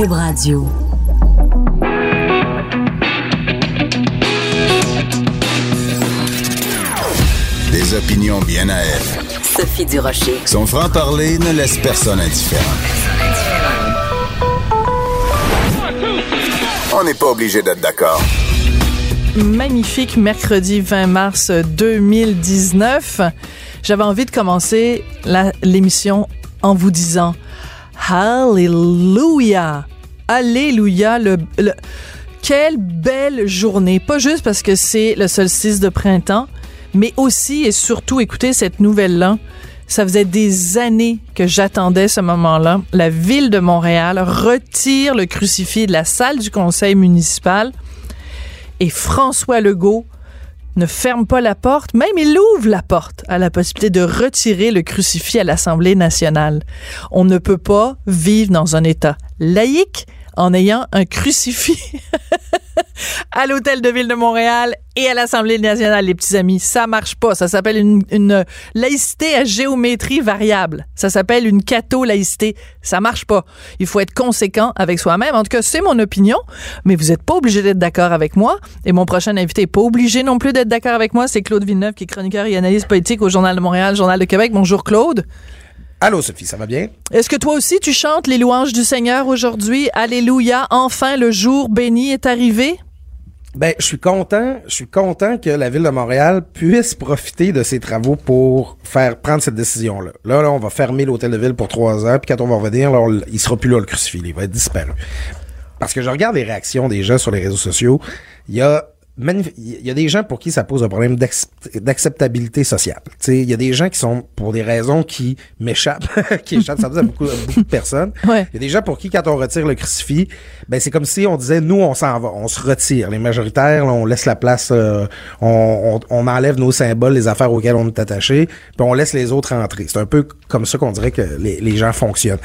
Cube Radio. Des opinions bien à elle. Sophie Durocher. Son franc-parler ne laisse personne indifférent. On n'est pas obligé d'être d'accord. Magnifique mercredi 20 mars 2019. J'avais envie de commencer l'émission en vous disant Hallelujah! Alléluia! Le, le- quelle belle journée! Pas juste parce que c'est le solstice de printemps, mais aussi et surtout, écoutez cette nouvelle-là. Ça faisait des années que j'attendais ce moment-là. La ville de Montréal retire le crucifix de la salle du conseil municipal et François Legault ne ferme pas la porte, même il ouvre la porte à la possibilité de retirer le crucifix à l'Assemblée nationale. On ne peut pas vivre dans un État laïque en ayant un crucifix à l'hôtel de ville de Montréal et à l'Assemblée nationale, les petits amis. Ça marche pas. Ça s'appelle une, laïcité à géométrie variable. Ça s'appelle une catho-laïcité. Ça marche pas. Il faut être conséquent avec soi-même. En tout cas, c'est mon opinion, mais vous êtes pas obligé d'être d'accord avec moi. Et mon prochain invité est pas obligé non plus d'être d'accord avec moi. C'est Claude Villeneuve, qui est chroniqueur et analyste politique au Journal de Montréal, Journal de Québec. Bonjour, Claude. Allô, Sophie, ça va bien? Est-ce que toi aussi tu chantes les louanges du Seigneur aujourd'hui? Alléluia. Enfin, le jour béni est arrivé. Ben, je suis content, je suis content que la ville de Montréal puisse profiter de ses travaux pour faire prendre cette décision-là. Là, là, on va fermer l'hôtel de ville pour trois heures, puis quand on va revenir, là, on- il sera plus là le crucifix, il va être disparu. Parce que je regarde les réactions des gens sur les réseaux sociaux, il y a il y a des gens pour qui ça pose un problème d'accept- d'acceptabilité sociale. Il y a des gens qui sont pour des raisons qui m'échappent, qui échappent ça à beaucoup, beaucoup de personnes. Ouais. Il y a des gens pour qui, quand on retire le crucifix, ben c'est comme si on disait, nous, on s'en va, on se retire. Les majoritaires, là, on laisse la place, euh, on, on, on enlève nos symboles, les affaires auxquelles on est attaché, puis on laisse les autres entrer. C'est un peu comme ça qu'on dirait que les, les gens fonctionnent.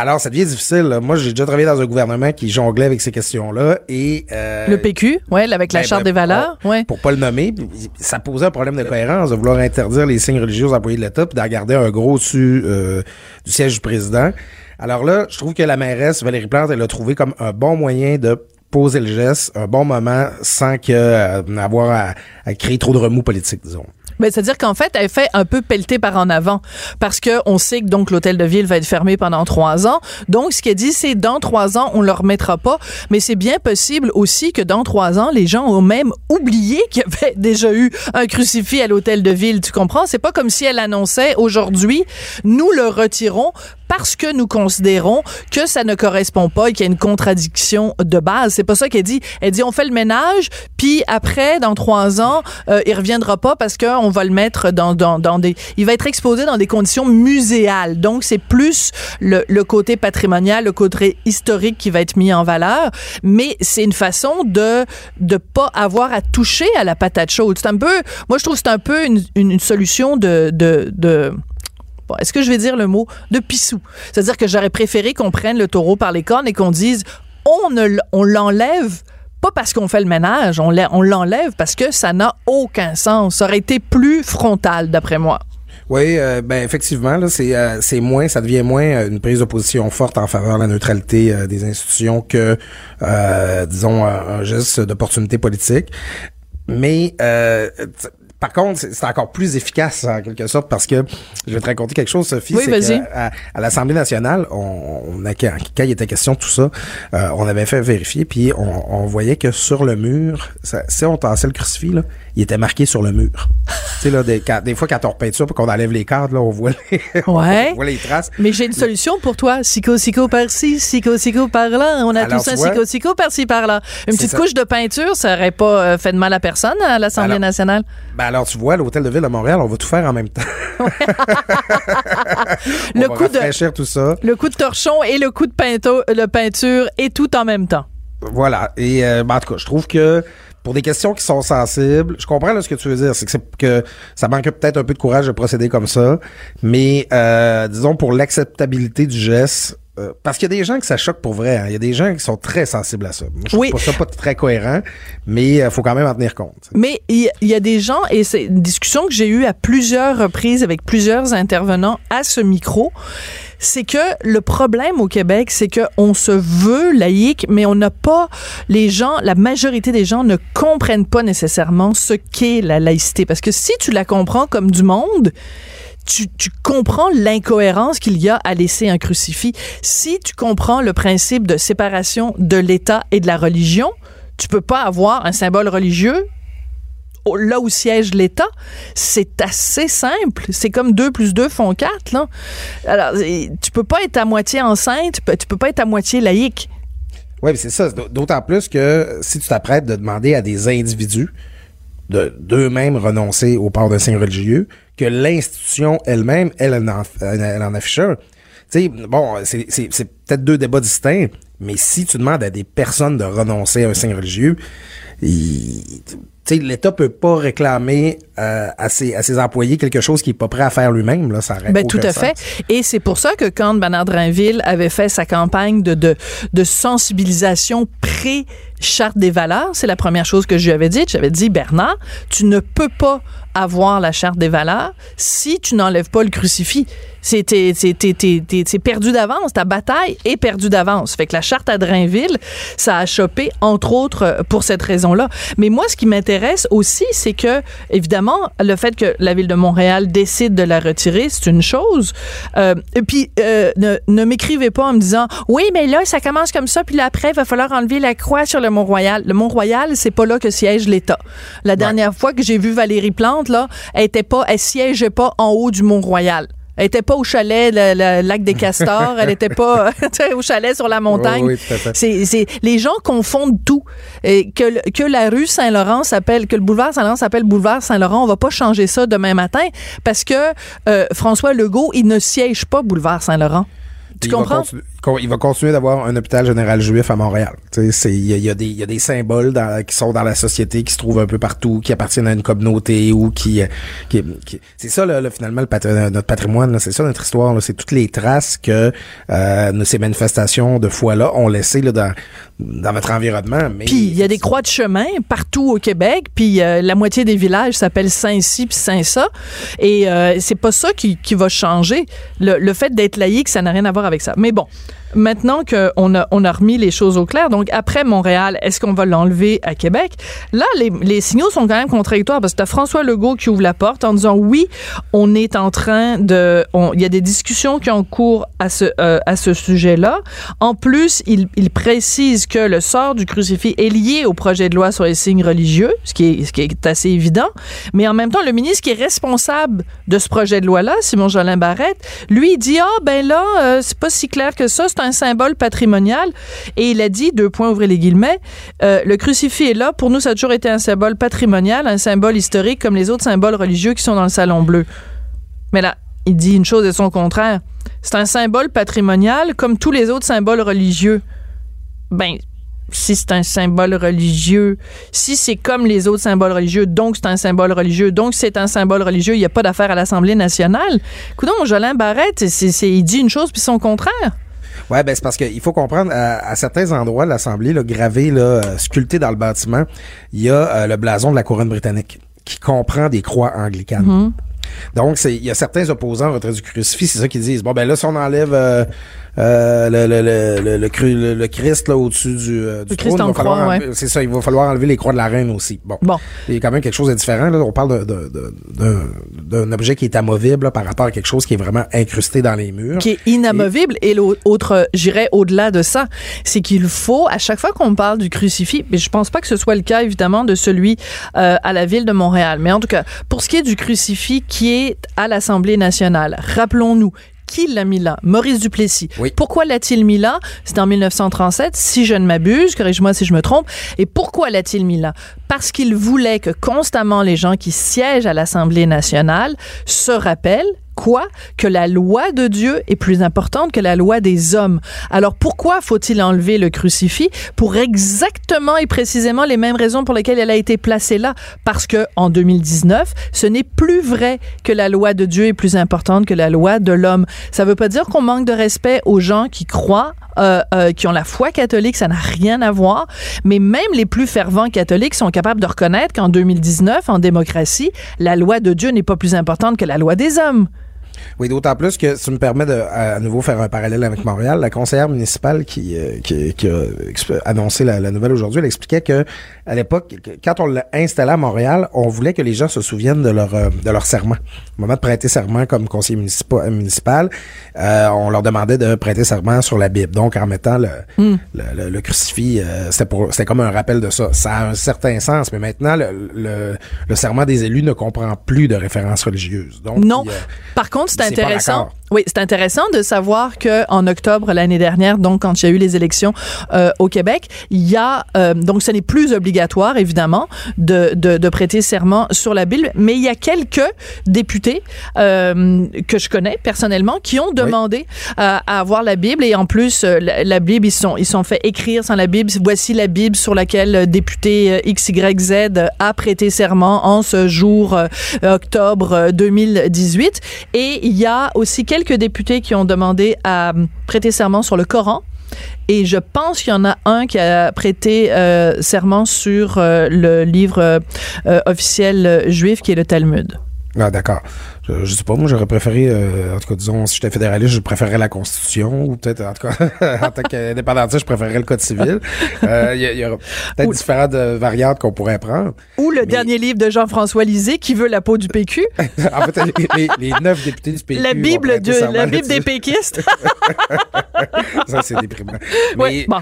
Alors, ça devient difficile. là. Moi, j'ai déjà travaillé dans un gouvernement qui jonglait avec ces questions-là et... euh, Le PQ, ouais, avec la ben, charte ben, des valeurs, on- ouais. Pour pas le nommer, ça posait un problème de cohérence de vouloir interdire les signes religieux aux employés de l'État puis d'en garder un gros dessus euh, du siège du président. Alors là, je trouve que la mairesse Valérie Plante, elle a trouvé comme un bon moyen de poser le geste, un bon moment, sans que euh, avoir à, à créer trop de remous politiques, disons. Ben, c'est-à-dire qu'en fait, elle fait un peu pelleter par en avant parce que on sait que donc l'hôtel de ville va être fermé pendant trois ans. Donc, ce qu'elle dit, c'est dans trois ans, on le remettra pas. Mais c'est bien possible aussi que dans trois ans, les gens ont même oublié qu'il y avait déjà eu un crucifix à l'hôtel de ville. Tu comprends? C'est pas comme si elle annonçait aujourd'hui, nous le retirons parce que nous considérons que ça ne correspond pas et qu'il y a une contradiction de base. C'est pas ça qu'elle dit. Elle dit on fait le ménage, puis après, dans trois ans, euh, il reviendra pas parce qu'on va le mettre dans, dans, dans des... Il va être exposé dans des conditions muséales. Donc, c'est plus le, le côté patrimonial, le côté historique qui va être mis en valeur. Mais c'est une façon de de pas avoir à toucher à la patate chaude. C'est un peu... Moi, je trouve que c'est un peu une, une, une solution de... de, de Est-ce que je vais dire le mot de pissou? C'est-à-dire que j'aurais préféré qu'on prenne le taureau par les cornes et qu'on dise on ne l'enlève pas parce qu'on fait le ménage, on l'enlève parce que ça n'a aucun sens. Ça aurait été plus frontal, d'après moi. Oui, euh, ben effectivement, euh, c'est moins, ça devient moins euh, une prise de position forte en faveur de la neutralité euh, des institutions que, disons, un, geste d'opportunité politique. Mais par contre, c'est encore plus efficace en quelque sorte parce que je vais te raconter quelque chose, Sophie. Oui, vas-y. à, à l'Assemblée nationale, on, on a, quand quand il était question de tout ça, euh, on avait fait vérifier, puis on, on voyait que sur le mur, ça, si on tassait le crucifix, là, il était marqué sur le mur. tu sais, là, des, quand- des fois, quand on repeinture puis qu'on enlève les cadres, là, on voit les, Ouais. on voit les traces. Mais j'ai une solution pour toi. Sico-sico par-ci, sico-sico par-là. On a Alors, tous un sico-sico par-ci par-là. Une petite ça. couche de peinture, ça aurait pas euh, fait de mal à personne à l'Assemblée Alors, nationale? Ben alors, tu vois, l'hôtel de ville de Montréal, on va tout faire en même temps. on Le va coup de- tout ça. Le coup de torchon et le coup de peinture, le peinture et tout en même temps. Voilà. Et euh, ben, en tout cas, je trouve que pour des questions qui sont sensibles, je comprends là, ce que tu veux dire, c'est que, c'est que ça manque peut-être un peu de courage de procéder comme ça, mais euh, disons pour l'acceptabilité du geste, euh, parce qu'il y a des gens que ça choque pour vrai. hein. Il y a des gens qui sont très sensibles à ça. Moi, je trouve Oui. pas ça pas très cohérent, mais il faut quand même en tenir compte. Mais il y, il y a des gens, et c'est une discussion que j'ai eue à plusieurs reprises avec plusieurs intervenants à ce micro, c'est que le problème au Québec, c'est que on se veut laïque, mais on n'a pas les gens, la majorité des gens ne comprennent pas nécessairement ce qu'est la laïcité. Parce que si tu la comprends comme du monde, tu, tu, comprends l'incohérence qu'il y a à laisser un crucifix. Si tu comprends le principe de séparation de l'État et de la religion, tu peux pas avoir un symbole religieux là où siège l'État, c'est assez simple. C'est comme 2 plus 2 font 4. Là. Alors, tu peux pas être à moitié enceinte, tu peux pas être à moitié laïque. Oui, c'est ça. D'autant plus que si tu t'apprêtes de demander à des individus de d'eux-mêmes renoncer au port de signe religieux, que l'institution elle-même, elle, elle, en, en affiche un. Tu sais, bon, c'est peut-être deux débats distincts, mais si tu demandes à des personnes de renoncer à un signe religieux, l'État peut pas réclamer euh, à, ses, à ses employés quelque chose qu'il est pas prêt à faire lui-même. Là, ça ben, tout à fait. Et c'est pour ça que quand Bernard Drinville avait fait sa campagne de, de, de sensibilisation pré charte des valeurs, c'est la première chose que je lui avais dit. J'avais dit, Bernard, tu ne peux pas avoir la charte des valeurs si tu n'enlèves pas le crucifix. C'est perdu d'avance. Ta bataille est perdue d'avance. Fait que la charte à Drainville, ça a chopé, entre autres, pour cette raison-là. Mais moi, ce qui m'intéresse aussi, c'est que, évidemment, le fait que la ville de Montréal décide de la retirer, c'est une chose. Euh, et puis, euh, ne, ne m'écrivez pas en me disant, oui, mais là, ça commence comme ça, puis là, après, il va falloir enlever la croix sur le Mont-Royal. Le Mont-Royal, c'est pas là que siège l'État. La dernière fois que j'ai vu Valérie Plante, là, elle était pas, elle siégeait pas en haut du Mont-Royal. Elle était pas au chalet, le, lac des Castors. elle était pas au chalet sur la montagne. Oui, c'est, les gens confondent tout. Et que, que la rue Saint-Laurent s'appelle, que le boulevard Saint-Laurent s'appelle boulevard Saint-Laurent, on va pas changer ça demain matin parce que euh, François Legault, il ne siège pas boulevard Saint-Laurent. Tu comprends? Il va continuer d'avoir un hôpital général juif à Montréal. Il y, y, y a, des symboles dans, qui sont dans la société, qui se trouvent un peu partout, qui appartiennent à une communauté ou qui... qui, c'est ça, là, finalement, le notre patrimoine, c'est ça notre histoire. C'est toutes les traces que euh, ces manifestations de foi-là ont laissées là, dans, dans votre environnement. Puis il y a des croix de chemin partout au Québec, puis euh, la moitié des villages s'appellent Saint-Cy puis Saint-Ça. Et euh, c'est pas ça qui, qui va changer. Le, le fait d'être laïque, ça n'a rien à voir avec ça. Mais bon, maintenant qu'on a, on a remis les choses au clair, donc après Montréal, est-ce qu'on va l'enlever à Québec? Là, les, signaux sont quand même contradictoires parce que as François Legault qui ouvre la porte en disant oui, on est en train de. Il y a des discussions qui ont cours à ce, euh, sujet-là. En plus, il, précise que le sort du crucifix est lié au projet de loi sur les signes religieux, ce qui est, assez évident. Mais en même temps, le ministre qui est responsable de ce projet de loi-là, Simon Jolin Barrette, lui, dit Ah, ben là, euh, c'est pas si clair que ça, un symbole patrimonial. Et il a dit, deux points, ouvrez les guillemets, euh, le crucifix est là. Pour nous, ça a toujours été un symbole patrimonial, un symbole historique, comme les autres symboles religieux qui sont dans le Salon Bleu. Mais là, il dit une chose et son contraire. C'est un symbole patrimonial comme tous les autres symboles religieux. Ben, si c'est un symbole religieux, si c'est comme les autres symboles religieux, donc c'est un symbole religieux, donc c'est un symbole religieux, il n'y a pas d'affaire à l'Assemblée nationale. Écoutez, Jolin Barrette, il dit une chose puis son contraire. Ouais, ben c'est parce qu'il faut comprendre, à, certains endroits de l'Assemblée, là, gravé, là, euh, sculpté dans le bâtiment, il y a euh, le blason de la couronne britannique qui comprend des croix anglicanes. Mm-hmm. Donc, il y a certains opposants au retrait du crucifix, c'est ça qu'ils disent. Bon, ben là, si on enlève euh, euh, le, le, le, le, le, Christ là au-dessus du, euh, du trône. Il va ouais. C'est ça, il va falloir enlever les croix de la reine aussi. Bon. bon. Il y a quand même quelque chose de différent. Là. On parle d'un objet qui est amovible là, par rapport à quelque chose qui est vraiment incrusté dans les murs. Qui est inamovible. Et, l'autre, j'irais au-delà de ça, c'est qu'il faut, à chaque fois qu'on parle du crucifix, mais je pense pas que ce soit le cas évidemment de celui euh, à la ville de Montréal, mais en tout cas, pour ce qui est du crucifix qui est à l'Assemblée nationale, rappelons-nous qui l'a mis là? Maurice Duplessis. Pourquoi l'a-t-il mis là? C'est en 1937, si je ne m'abuse, corrige-moi si je me trompe. Et pourquoi l'a-t-il mis là? Parce qu'il voulait que constamment les gens qui siègent à l'Assemblée nationale se rappellent quoi que la loi de Dieu est plus importante que la loi des hommes. Alors pourquoi faut-il enlever le crucifix Pour exactement et précisément les mêmes raisons pour lesquelles elle a été placée là? Parce que en 2019, ce n'est plus vrai que la loi de Dieu est plus importante que la loi de l'homme. Ça veut pas dire qu'on manque de respect aux gens qui croient euh, euh, qui ont la foi catholique, ça n'a rien à voir. Mais même les plus fervents catholiques sont capables de reconnaître qu'en 2019, en démocratie, la loi de Dieu n'est pas plus importante que la loi des hommes. Oui, d'autant plus que ça me permet de à nouveau faire un parallèle avec Montréal. La conseillère municipale qui, euh, qui, qui, a annoncé la, nouvelle aujourd'hui, elle expliquait que à l'époque, quand on l'a installé à Montréal, on voulait que les gens se souviennent de leur euh, de leur serment. Au moment de prêter serment comme conseiller municipal, municipal euh, on leur demandait de prêter serment sur la Bible. Donc en mettant le, hmm. le, le, crucifix, c'était pour c'était comme un rappel de ça. Ça a un certain sens, mais maintenant le, le, serment des élus ne comprend plus de références religieuses. Donc non. Par contre, c'est intéressant. Oui, c'est intéressant de savoir que en octobre l'année dernière, donc quand il y a eu les élections euh, au Québec, il y a euh, donc ce n'est plus obligatoire évidemment de, de, de, prêter serment sur la Bible, mais il y a quelques députés euh, que je connais personnellement qui ont demandé à avoir la Bible et en plus la, Bible ils sont ils sont fait écrire sans la Bible. Voici la Bible sur laquelle le député XYZ a prêté serment en ce jour octobre 2018 et il y a aussi quelques députés qui ont demandé à prêter serment sur le Coran. Et je pense qu'il y en a un qui a prêté euh, serment sur euh, le livre euh, officiel juif qui est le Talmud. Ah, d'accord. Je, je, sais pas, moi, j'aurais préféré, euh, en tout cas, disons, si j'étais fédéraliste, je préférerais la Constitution, ou peut-être, en tout cas, en tant qu'indépendantiste, je préférerais le Code civil. Euh, il y, y, aura peut-être différentes euh, variantes qu'on pourrait prendre. Ou le dernier livre de Jean-François Lisée, qui veut la peau du PQ. en fait, les, les, neuf députés du PQ. La Bible, de, la Bible des péquistes. Ça, c'est déprimant. Mais, bon.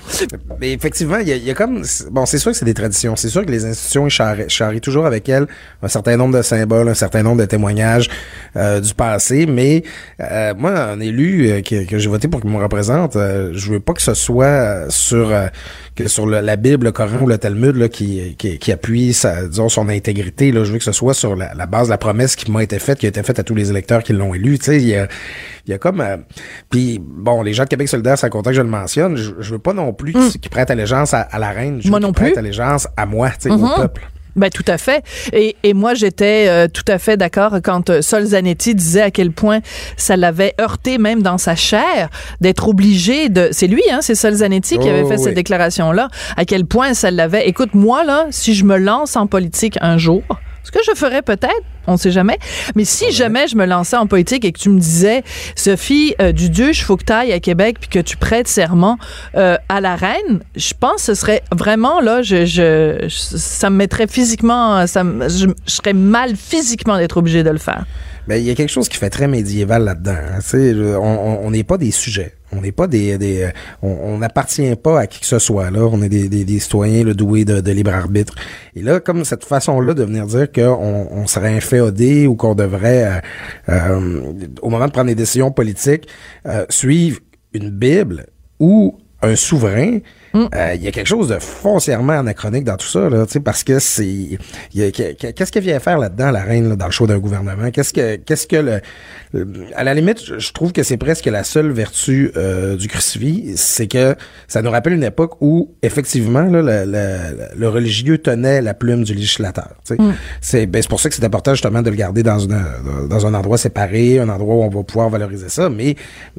mais effectivement, il y, y, a comme, bon, c'est sûr que c'est des traditions. C'est sûr que les institutions charrient toujours avec elles un certain nombre de symboles, un certain nombre de témoignages. Euh, du passé, mais euh, moi, un élu euh, que, que j'ai voté pour qu'il me représente, je veux pas que ce soit sur que sur la Bible, le Coran ou le Talmud là, qui, qui, qui appuie sa, disons, son intégrité. Là. Je veux que ce soit sur la, base de la promesse qui m'a été faite, qui a été faite à tous les électeurs qui l'ont élu. Tu sais, il y a, il y a comme... puis, bon, les gens de Québec solidaire, c'est content que je le mentionne. Je, veux pas non plus mm. qu'ils prêtent allégeance à, la reine. Je moi non plus. allégeance à moi, tu sais, au mm-hmm. peuple. Ben tout à fait. Et, et moi j'étais euh, tout à fait d'accord quand euh, Sol Zanetti disait à quel point ça l'avait heurté même dans sa chair d'être obligé de. C'est lui, hein, c'est Sol Zanetti qui avait oh, fait cette déclaration là. À quel point ça l'avait. Écoute moi là, si je me lance en politique un jour, ce que je ferais peut-être, on sait jamais. Mais si jamais je me lançais en politique et que tu me disais, Sophie euh, du Duduche, faut que tu ailles à Québec puis que tu prêtes serment euh, à la reine, je pense que ce serait vraiment là, je, je, ça me mettrait physiquement, ça je, je serais mal physiquement d'être obligé de le faire. Mais il y a quelque chose qui fait très médiéval là-dedans. Hein. On n'est pas des sujets. On n'est pas des, des on n'appartient pas à qui que ce soit là. On est des, des, des citoyens le doués de, de, libre arbitre. Et là, comme cette façon-là de venir dire qu'on on serait ou qu'on devrait, euh, euh, au moment de prendre des décisions politiques, euh, suivre une Bible ou un souverain, Mm. Euh, il y a quelque chose de foncièrement anachronique dans tout ça, là, parce que c'est. Qu'est-ce qu'elle vient faire là-dedans, la reine, là, dans le choix d'un gouvernement? Qu'est-ce que qu'est-ce que le. À la limite, je trouve que c'est presque la seule vertu euh, du crucifix, c'est que ça nous rappelle une époque où, effectivement, là, le, le, religieux tenait la plume du législateur. Mm. C'est ben, pour ça que c'est important justement de le garder dans, une, dans un endroit séparé, un endroit où on va pouvoir valoriser ça, mais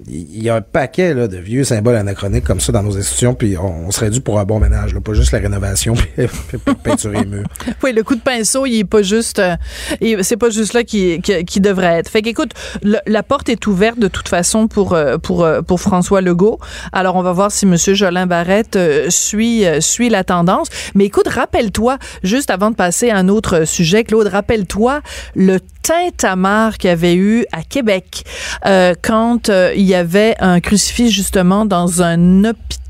il y a un paquet là, de vieux symboles anachroniques comme ça dans nos institutions, puis on, on serait dû pour un bon ménage, là, pas juste la rénovation puis, peinturer les murs. Oui, le coup de pinceau, il est pas juste, euh, c'est pas juste là qui, qui, devrait être. Fait qu'écoute, la porte est ouverte de toute façon pour euh, pour euh, pour François Legault. Alors on va voir si Monsieur Jolin Barrette suit suit la tendance. Mais écoute, rappelle-toi juste avant de passer à un autre sujet, Claude, rappelle-toi le Saint-Amar qu'il y avait eu à Québec quand il y avait un crucifix justement dans un hôpital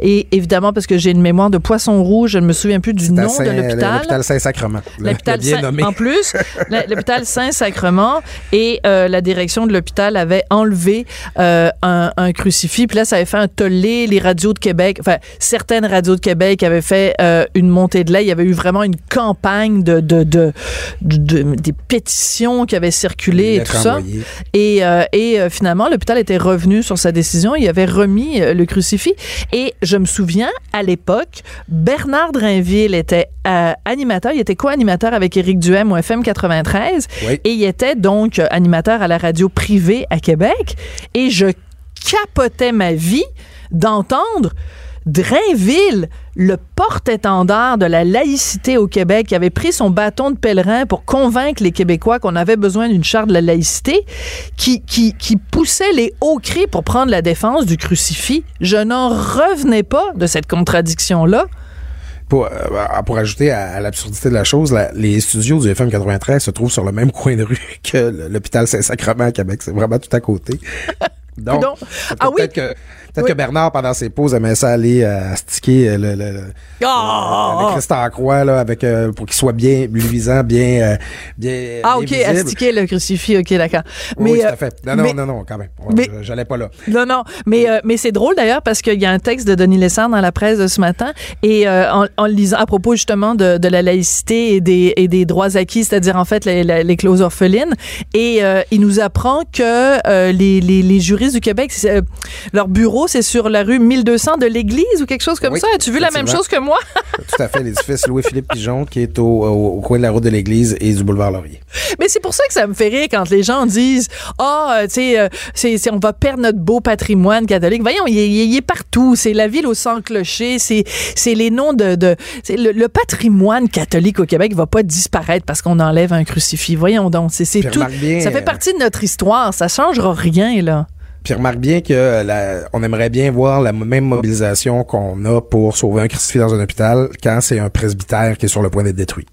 et évidemment, parce que j'ai une mémoire de poisson rouge, je ne me souviens plus du nom de l'hôpital. L'hôpital Saint-Sacrement. L'hôpital Saint, en plus, l'hôpital Saint-Sacrement et euh, la direction de l'hôpital avait enlevé euh, un, un, crucifix. Puis là, ça avait fait un tollé. Les radios de Québec, enfin certaines radios de Québec avaient fait euh, une montée de lait. Il y avait eu vraiment une campagne de, de, de, de des pétitions qui avaient circulé et tout ça. Et, et finalement, l'hôpital était revenu sur sa décision. Il avait remis le crucifix et je me souviens, à l'époque, Bernard Drinville était euh, animateur. Il était co-animateur avec Éric Duhem au FM 93. Et il était donc euh, animateur à la radio privée à Québec. Et je capotais ma vie d'entendre Drainville, le porte-étendard de la laïcité au Québec, qui avait pris son bâton de pèlerin pour convaincre les Québécois qu'on avait besoin d'une charte de la laïcité, qui, qui, qui poussait les hauts cris pour prendre la défense du crucifix. Je n'en revenais pas de cette contradiction-là. Pour, euh, pour ajouter à, l'absurdité de la chose, les studios du FM 93 se trouvent sur le même coin de rue que l'hôpital Saint-Sacrement à Québec. C'est vraiment tout à côté. Donc, ah oui? que Peut-être que Bernard, pendant ses pauses, aimait ça aller euh, sticker euh, le, le, le, oh! le Christ en croix là, avec, euh, pour qu'il soit bien luisant, bien, euh, bien Ah, OK, bien sticker le crucifix, OK, d'accord. Mais, oui, tout à fait. Non, non, non, non, quand même. J'allais pas là. Non, non, mais, mais c'est drôle d'ailleurs parce qu'il y a un texte de Denis Lessard dans la presse de ce matin et en, en, lisant à propos justement de, de la laïcité et des, et des droits acquis, c'est-à-dire en fait les, les, clauses orphelines, et il nous apprend que les, les, les juristes du Québec, leur bureau c'est sur la rue 1200 de l'église ou quelque chose comme ça. As-tu vu la même chose que moi? Tout à fait, l'édifice Louis-Philippe Pigeon qui est au, coin de la route de l'église et du boulevard Laurier. Mais c'est pour ça que ça me fait rire quand les gens disent Ah, oh, tu sais, euh, on va perdre notre beau patrimoine catholique. Voyons, il, est partout. C'est la ville au sang clocher. C'est les noms de. de le, patrimoine catholique au Québec va pas disparaître parce qu'on enlève un crucifix. Voyons donc. C'est tout. ça fait partie de notre histoire. Ça changera rien, là. Puis remarque bien que la, on aimerait bien voir la même mobilisation qu'on a pour sauver un crucifix dans un hôpital quand c'est un presbytère qui est sur le point d'être détruit.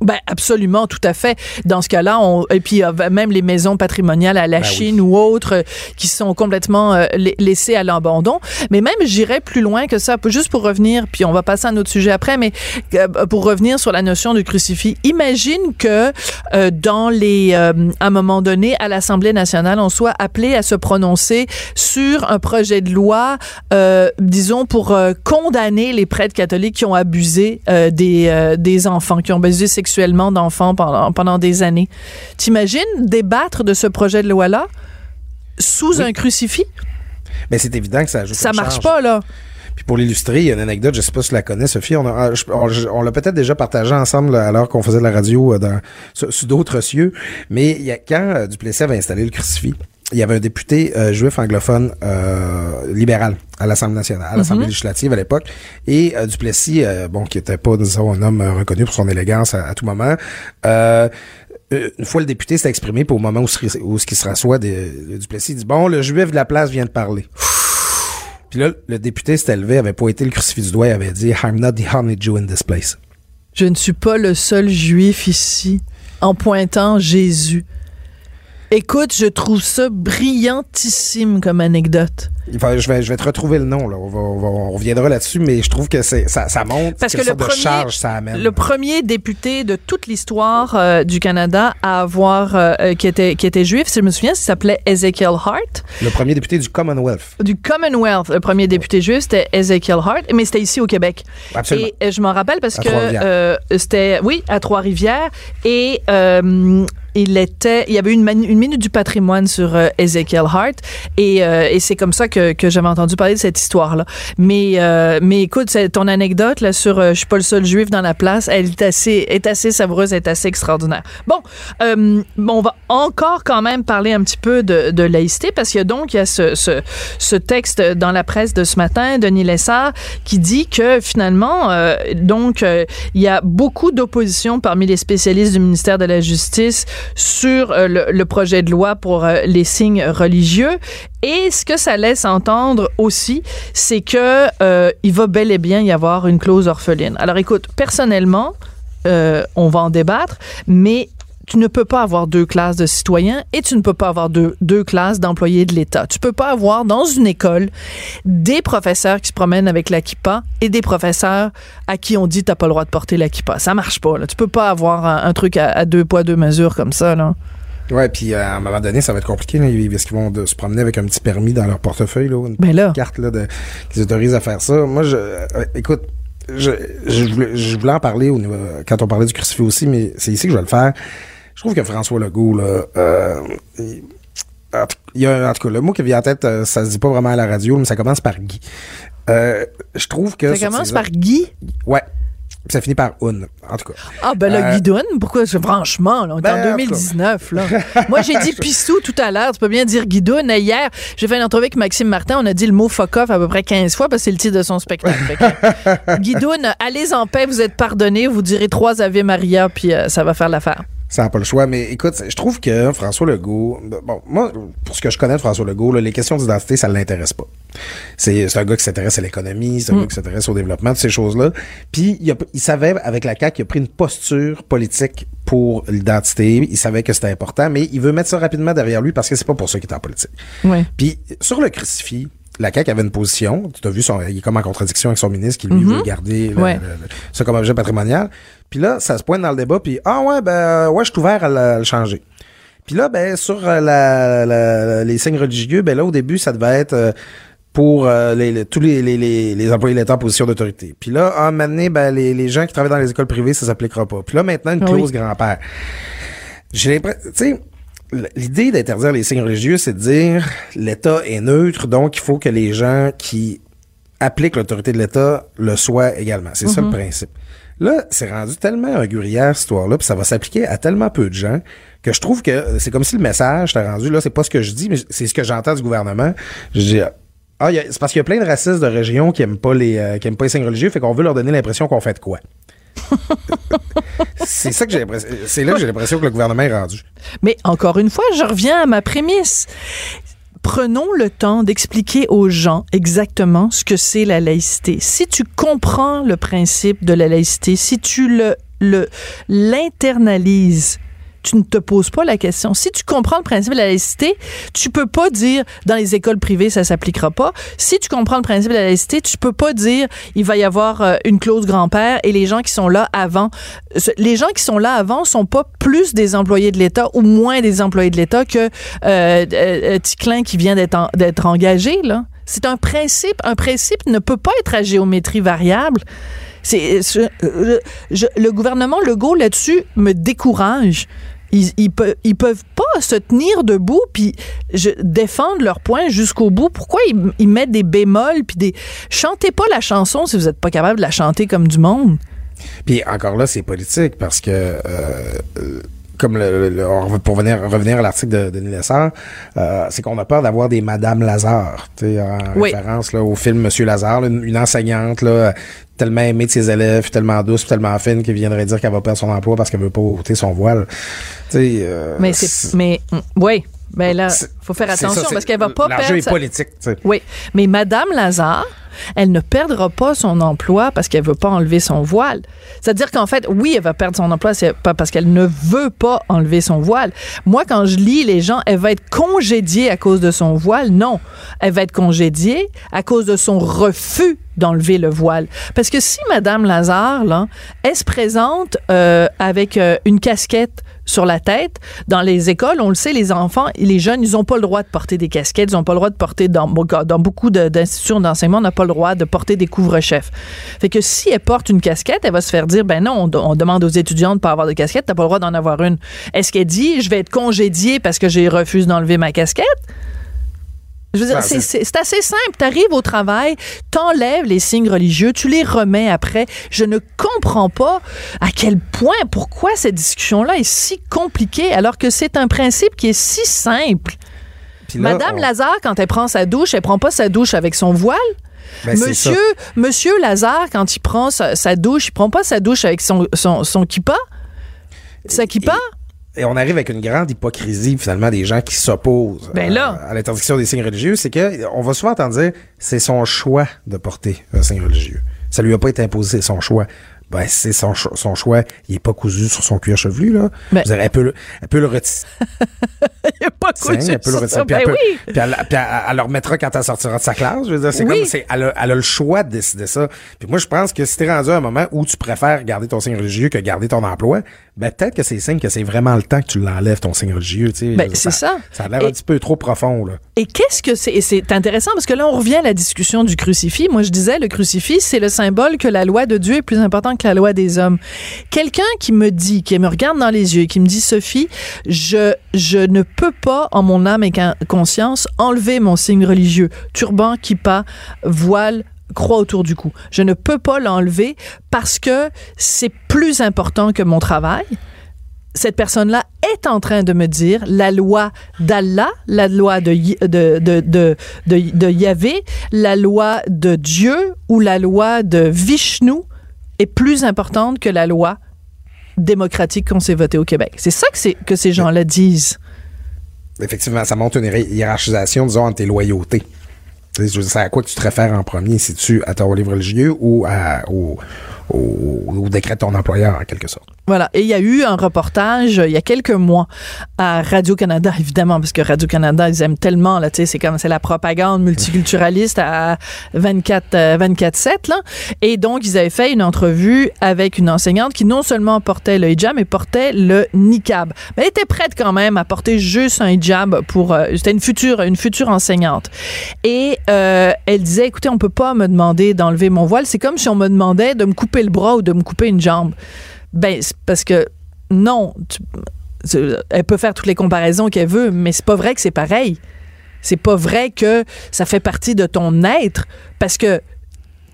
Ben absolument, tout à fait. Dans ce cas-là, on, et puis même les maisons patrimoniales à la ben Chine ou autres euh, qui sont complètement euh, laissées à l'abandon. Mais même, j'irais plus loin que ça, juste pour revenir, puis on va passer à un autre sujet après, mais euh, pour revenir sur la notion du crucifix. Imagine que dans les, à un moment donné, à l'Assemblée nationale, on soit appelé à se prononcer sur un projet de loi, disons, pour condamner les prêtres catholiques qui ont abusé des, des enfants, qui ont abusé sexuellement sexuellement d'enfants pendant, pendant des années. T'imagines débattre de ce projet de loi-là sous un crucifix? Mais c'est évident que ça ajoute Ça marche pas, là. Puis pour l'illustrer, il y a une anecdote, je sais pas si tu la connais, Sophie, on, on, l'a peut-être déjà partagé ensemble alors qu'on faisait de la radio euh, dans, sous, d'autres cieux, mais il y a, quand euh, Duplessis avait installé le crucifix, il y avait un député euh, juif anglophone euh, libéral à l'Assemblée nationale, à l'Assemblée mhm. législative à l'époque, et euh, Duplessis, bon, qui était pas disons un homme reconnu pour son élégance à, tout moment. une fois le député s'est exprimé, pour au moment où, où ce qui se rassoit, Duplessis dit bon, le juif de la place vient de parler. Puis là, le député s'est élevé, avait pointé le crucifix du doigt et avait dit I'm not the only Jew in this place. Je ne suis pas le seul juif ici, en pointant Jésus. Écoute, je trouve ça brillantissime comme anecdote. je, vais, je vais te retrouver le nom. Là. On, reviendra là-dessus, mais je trouve que ça, ça montre Parce que le premier, charge ça amène. Le premier député de toute l'histoire euh, du Canada à avoir euh, euh, qui était qui était juif, si je me souviens, il s'appelait Ezekiel Hart. Le premier député du Commonwealth. Du Commonwealth, le premier député juif, c'était Ezekiel Hart, mais c'était ici au Québec. Absolument. Et je m'en rappelle parce que c'était oui à Trois-Rivières et il était, il y avait une, une minute du patrimoine sur euh, Ezekiel Hart et, euh, et c'est comme ça que, que j'avais entendu parler de cette histoire-là. Mais, euh, mais écoute, ton anecdote là sur je suis pas le seul juif dans la place, elle est assez, est assez savoureuse, elle est assez extraordinaire. Bon, bon, on va encore quand même parler un petit peu de, de laïcité parce qu'il y a donc il y a ce, ce, ce, texte dans la presse de ce matin, Denis Lessard, qui dit que finalement, donc il y a beaucoup d'opposition parmi les spécialistes du ministère de la Justice sur euh, le, projet de loi pour euh, les signes religieux. Et ce que ça laisse entendre aussi, c'est que euh, il va bel et bien y avoir une clause orpheline. Alors écoute, personnellement, on va en débattre, mais tu ne peux pas avoir deux classes de citoyens et tu ne peux pas avoir deux, deux classes d'employés de l'État. Tu peux pas avoir dans une école des professeurs qui se promènent avec la kippa et des professeurs à qui on dit t'as pas le droit de porter la kippa. Ça marche pas. Là. Tu peux pas avoir un, truc à, deux poids deux mesures comme ça. Là. Ouais, puis euh, à un moment donné, ça va être compliqué là, parce qu'ils vont se promener avec un petit permis dans leur portefeuille, là, une ben carte là, de, qui les autorise à faire ça. Moi, je, euh, écoute, je, je, voulais, je voulais en parler au niveau, quand on parlait du crucifix aussi, mais c'est ici que je vais le faire. Je trouve que François Legault, là, euh, il, y a, en tout cas, le mot qui vient en tête, euh, ça se dit pas vraiment à la radio, mais ça commence par Guy. Euh, je trouve que... Ça commence par Guy? Ouais. Puis ça finit par un, en tout cas. Ah, ben là, Euh, Guidoune, pourquoi? Franchement, là, on est Ben, en en tout cas. 2019, là. Moi, j'ai dit Pissou tout à l'heure. Tu peux bien dire Guidoune. Hier, j'ai fait une entrevue avec Maxime Martin. On a dit le mot fuck off à peu près 15 fois parce que c'est le titre de son spectacle. Guidoune, allez en paix, vous êtes pardonné. Vous direz trois Ave Maria, puis euh, ça va faire l'affaire. Ça n'a pas le choix. Mais écoute, je trouve que François Legault, bon, moi, pour ce que je connais de François Legault, là, les questions d'identité, ça ne l'intéresse pas. C'est c'est un gars qui s'intéresse à l'économie, c'est un gars qui s'intéresse au développement, de ces choses-là. Puis il, a- il savait, avec la CAQ, il a pris une posture politique pour l'identité. Il savait que c'était important, mais il veut mettre ça rapidement derrière lui parce que c'est pas pour ça qu'il est en politique. Oui. Puis sur le crucifix, la CAQ avait une position. Tu as vu, son, il est comme en contradiction avec son ministre qui lui veut garder le- Ouais. le- le- ça comme objet patrimonial. Puis là, ça se pointe dans le débat. Puis ah ouais, ben euh, ouais, je suis ouvert à le, à le changer. Puis là, ben sur euh, la, la- les signes religieux, ben là au début, ça devait être euh, pour euh, les, les- tous les, les, les, employés de l'État en position d'autorité. Puis là, à un moment donné, ben, les, les gens qui travaillent dans les écoles privées, ça s'appliquera pas. Puis là, maintenant, une Oui. clause grand-père. J'ai l'impression, tu sais, l'idée d'interdire les signes religieux, c'est de dire l'État est neutre, donc il faut que les gens qui appliquent l'autorité de l'État le soient également. C'est ça le principe. Là, c'est rendu tellement un cette histoire-là, puis ça va s'appliquer à tellement peu de gens que je trouve que c'est comme si le message t'as rendu, là, c'est pas ce que je dis, mais c'est ce que j'entends du gouvernement. Je dis, ah, c'est parce qu'il y a plein de racistes de régions qui aiment pas les, euh, qui aiment pas les signes religieux, fait qu'on veut leur donner l'impression qu'on fait de quoi. c'est ça que j'ai l'impression, c'est là que j'ai l'impression que le gouvernement est rendu. Mais encore une fois, je reviens à ma prémisse. Prenons le temps d'expliquer aux gens exactement ce que c'est la laïcité. Si tu comprends le principe de la laïcité, si tu le l'internalises, tu ne te poses pas la question. Si tu comprends le principe de la laïcité, tu peux pas dire dans les écoles privées ça s'appliquera pas. Si tu comprends le principe de la laïcité, tu peux pas dire il va y avoir euh, une clause grand-père et les gens qui sont là avant ce- les gens qui sont là avant sont pas plus des employés de l'État ou moins des employés de l'État que euh, euh, euh, Ticlin qui vient d'être d'être engagé là. C'est un principe. Un principe ne peut pas être à géométrie variable. C'est je- je- le gouvernement Legault là-dessus me décourage. Ils, ils, pe- ils peuvent pas se tenir debout puis défendre leur point jusqu'au bout. Pourquoi ils, mettent des bémols puis des chantez pas la chanson si vous êtes pas capable de la chanter comme du monde. Puis encore là, c'est politique parce que euh, euh, comme le, le- pour venir revenir à l'article de Denis Lessard, euh, c'est qu'on a peur d'avoir des Madame Lazare, tu sais, en Oui. référence là, au film Monsieur Lazare, là, une, une enseignante là, tellement aimée de ses élèves, tellement douce, tellement fine, qui viendrait dire qu'elle va perdre son emploi parce qu'elle veut pas ôter son voile. Tu sais, euh, Mais c'est mais mm, oui, mais là faut faire attention ça, parce qu'elle va pas perdre est sa- politique, tu sais. Oui, mais Madame Lazare, elle ne perdra pas son emploi parce qu'elle veut pas enlever son voile. C'est-à-dire qu'en fait, oui, elle va perdre son emploi, c'est pas parce qu'elle ne veut pas enlever son voile. Moi, quand je lis les gens, elle va être congédiée à cause de son voile? Non, elle va être congédiée à cause de son refus d'enlever le voile. Parce que si Madame Lazare, là, elle se présente euh, avec euh, une casquette sur la tête. Dans les écoles, on le sait, les enfants, et les jeunes, ils n'ont pas le droit de porter des casquettes, ils n'ont pas le droit de porter, dans, beaucoup d'institutions d'enseignement, on n'a pas le droit de porter des couvre-chefs. Fait que si elle porte une casquette, elle va se faire dire, ben non, on, on demande aux étudiants de ne pas avoir de casquette, t'as pas le droit d'en avoir une. Est-ce qu'elle dit, je vais être congédiée parce que j'ai refusé d'enlever ma casquette? Je veux dire, Ah, c'est- assez simple. Tu arrives au travail, t'enlèves les signes religieux, tu les remets après. Je ne comprends pas à quel point, pourquoi cette discussion-là est si compliquée alors que c'est un principe qui est si simple. Là, Madame on- Lazare, quand elle prend sa douche, elle prend pas sa douche avec son voile. ben. Monsieur, Monsieur Lazare, quand il prend sa, sa douche, il prend pas sa douche avec son, son, son kippa? Sa kippa? Et on arrive avec une grande hypocrisie, finalement, des gens qui s'opposent Ben euh, là. à l'interdiction des signes religieux. C'est que on va souvent entendre dire c'est son choix de porter un signe religieux. Ça lui a pas été imposé, c'est son choix. Ben, c'est son, cho- son choix. Il est pas cousu sur son cuir chevelu, là. Ben- dire, elle peut le, elle peut le retirer. Il a pas cousu elle peut le retirer. Puis Ben elle, oui. puis elle, puis elle- elle le remettra quand elle sortira de sa classe. Je veux dire, c'est Oui. comme, c'est, elle, a, elle a le choix de décider ça. Puis moi, je pense que si t'es rendu à un moment où tu préfères garder ton signe religieux que garder ton emploi, ben, peut-être que c'est signe que c'est vraiment le temps que tu l'enlèves, ton signe religieux, tu sais. Ben, c'est ça. Ça a l'air un petit peu trop profond, là. Et qu'est-ce que c'est? C'est intéressant parce que là, on revient à la discussion du crucifix. Moi, je disais, le crucifix, c'est le symbole que la loi de Dieu est plus importante que la loi des hommes. Quelqu'un qui me dit, qui me regarde dans les yeux, qui me dit, Sophie, je, je ne peux pas, en mon âme et con- conscience, enlever mon signe religieux. Turban, kippa, voile, croix autour du cou. Je ne peux pas l'enlever parce que c'est plus important que mon travail. Cette personne-là est en train de me dire la loi d'Allah, la loi de, de, de, de, Yahvé, la loi de Dieu ou la loi de Vishnu est plus importante que la loi démocratique qu'on s'est votée au Québec. C'est ça que, que ces gens-là disent. Effectivement, ça montre une hiérarchisation, disons, entre tes loyautés. C'est à quoi tu te réfères en premier? Si tu à ton livre religieux ou à, au, au, décret de ton employeur, en quelque sorte? Voilà. Et il y a eu un reportage euh, il y a quelques mois à Radio-Canada, évidemment, parce que Radio-Canada, ils aiment tellement, là, c'est comme, c'est la propagande multiculturaliste à 24, 24 7, là. Et donc, ils avaient fait une entrevue avec une enseignante qui non seulement portait le hijab, mais portait le niqab. Mais elle était prête quand même à porter juste un hijab pour, euh, c'était une future, une future enseignante. Et, euh, elle disait, écoutez, on peut pas me demander d'enlever mon voile. C'est comme si on me demandait de me couper le bras ou de me couper une jambe. Ben, parce que non, elle peut faire toutes les comparaisons qu'elle veut, mais c'est pas vrai que c'est pareil. C'est pas vrai que ça fait partie de ton être parce que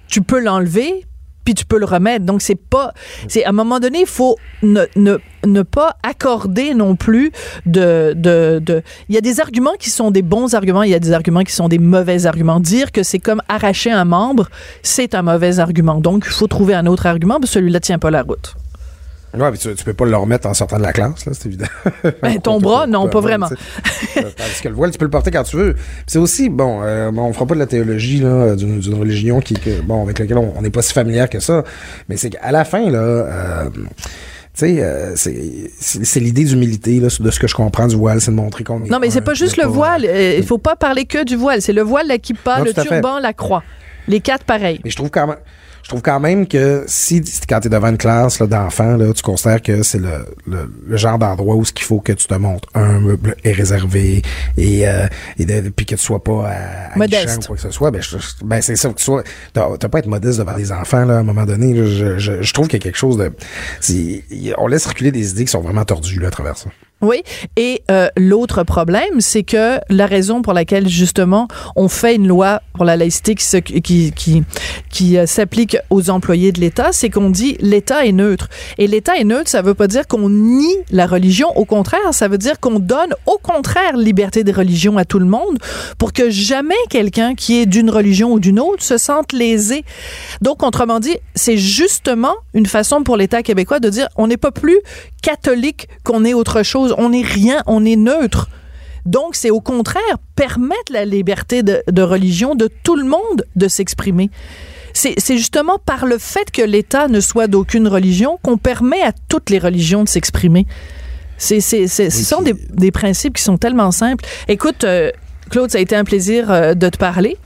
tu peux l'enlever puis tu peux le remettre. Donc c'est pas c'est à un moment donné, il faut ne, ne, ne, pas accorder non plus de de de il y a des arguments qui sont des bons arguments, il y a des arguments qui sont des mauvais arguments. Dire que c'est comme arracher un membre, c'est un mauvais argument. Donc il faut trouver un autre argument, mais celui-là tient pas la route. Ouais, mais tu, peux pas le remettre en sortant de la classe, là, c'est évident. Ben, ton bras, non, pas vraiment. Parce que le voile, tu peux le porter quand tu veux. C'est aussi, bon, euh, on fera pas de la théologie d'une religion qui, bon, avec laquelle on n'est pas si familière que ça, mais c'est qu'à la fin, là, euh, tu sais, euh, c'est l'idée d'humilité, de ce que je comprends du voile, c'est de montrer qu'on est. Non, mais c'est pas juste le voile. Il faut pas parler que du voile. C'est le voile, la kippa, le turban, la croix. Les quatre pareils. Mais je trouve quand même je trouve quand même que si, quand tu es devant une classe d'enfants, là, tu considères que c'est le, le, genre d'endroit où ce qu'il faut que tu te montres un meuble est réservé et, euh, et puis que tu sois pas à, modeste ou quoi que ce soit, ben, ben c'est ça que tu sois. T'as pas être modeste devant des enfants là, à un moment donné. je, je, je, trouve qu'il y a quelque chose de. On laisse circuler des idées qui sont vraiment tordues là, à travers ça. Oui, et euh, l'autre problème, c'est que la raison pour laquelle justement on fait une loi pour la laïcité qui qui qui, euh, s'applique aux employés de l'État, c'est qu'on dit l'État est neutre. Et l'État est neutre, ça veut pas dire qu'on nie la religion, au contraire, ça veut dire qu'on donne au contraire liberté de religion à tout le monde pour que jamais quelqu'un qui est d'une religion ou d'une autre se sente lésé. Donc autrement dit, c'est justement une façon pour l'État québécois de dire on n'est pas plus catholique qu'on est autre chose. On n'est rien, on est neutre. Donc, c'est au contraire permettre la liberté de, religion de tout le monde de s'exprimer. C'est justement par le fait que l'État ne soit d'aucune religion qu'on permet à toutes les religions de s'exprimer. C'est, ce sont des, principes qui sont tellement simples. Écoute, euh, Claude, ça a été un plaisir euh, de te parler.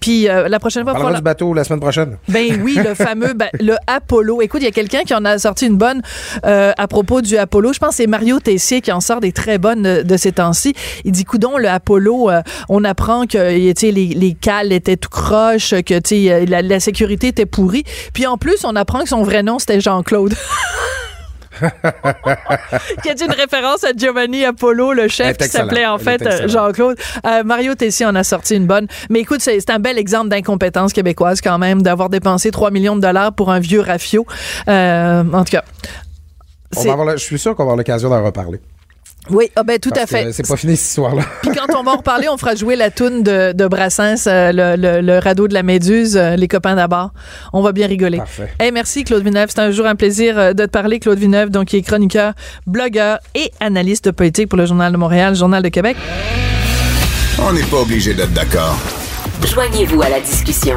Puis euh, la prochaine fois, on du bateau la semaine prochaine. Ben oui, le fameux ben, le Apollo. Écoute, il y a quelqu'un qui en a sorti une bonne euh, à propos du Apollo. Je pense que c'est Mario Tessier qui en sort des très bonnes de, ces temps-ci. Il dit coudon le Apollo, euh, on apprend que les, les cales étaient tout croches, que la, la sécurité était pourrie. Puis en plus, on apprend que son vrai nom c'était Jean-Claude. qui est une référence à Giovanni Apollo, le chef qui s'appelait en fait Jean-Claude. Euh, Mario Tessier en a sorti une bonne. Mais écoute, c'est un bel exemple d'incompétence québécoise quand même, d'avoir dépensé 3 millions de dollars pour un vieux rafio. Euh, en tout cas. je suis sûr qu'on va avoir l'occasion d'en reparler. Oui, ah ben tout à fait. C'est pas fini cette histoire-là. Puis quand on va en reparler, on fera jouer la toune de, de Brassens, euh, le, le, radeau de la Méduse, euh, les copains d'abord. On va bien rigoler. Parfait. Hey, merci Claude Vineuve. C'est un jour un plaisir euh, de te parler, Claude Vineuve, donc qui est chroniqueur, blogueur et analyste politique pour le Journal de Montréal, Journal de Québec. On n'est pas obligé d'être d'accord. Joignez-vous à la discussion.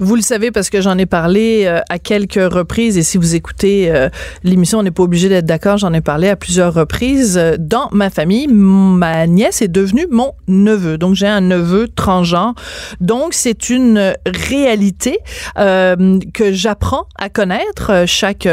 Vous le savez parce que j'en ai parlé euh, à quelques reprises et si vous écoutez euh, l'émission, on n'est pas obligé d'être d'accord, j'en ai parlé à plusieurs reprises. Euh, dans ma famille, ma nièce est devenue mon neveu. Donc j'ai un neveu transgenre. Donc c'est une réalité que j'apprends à connaître chaque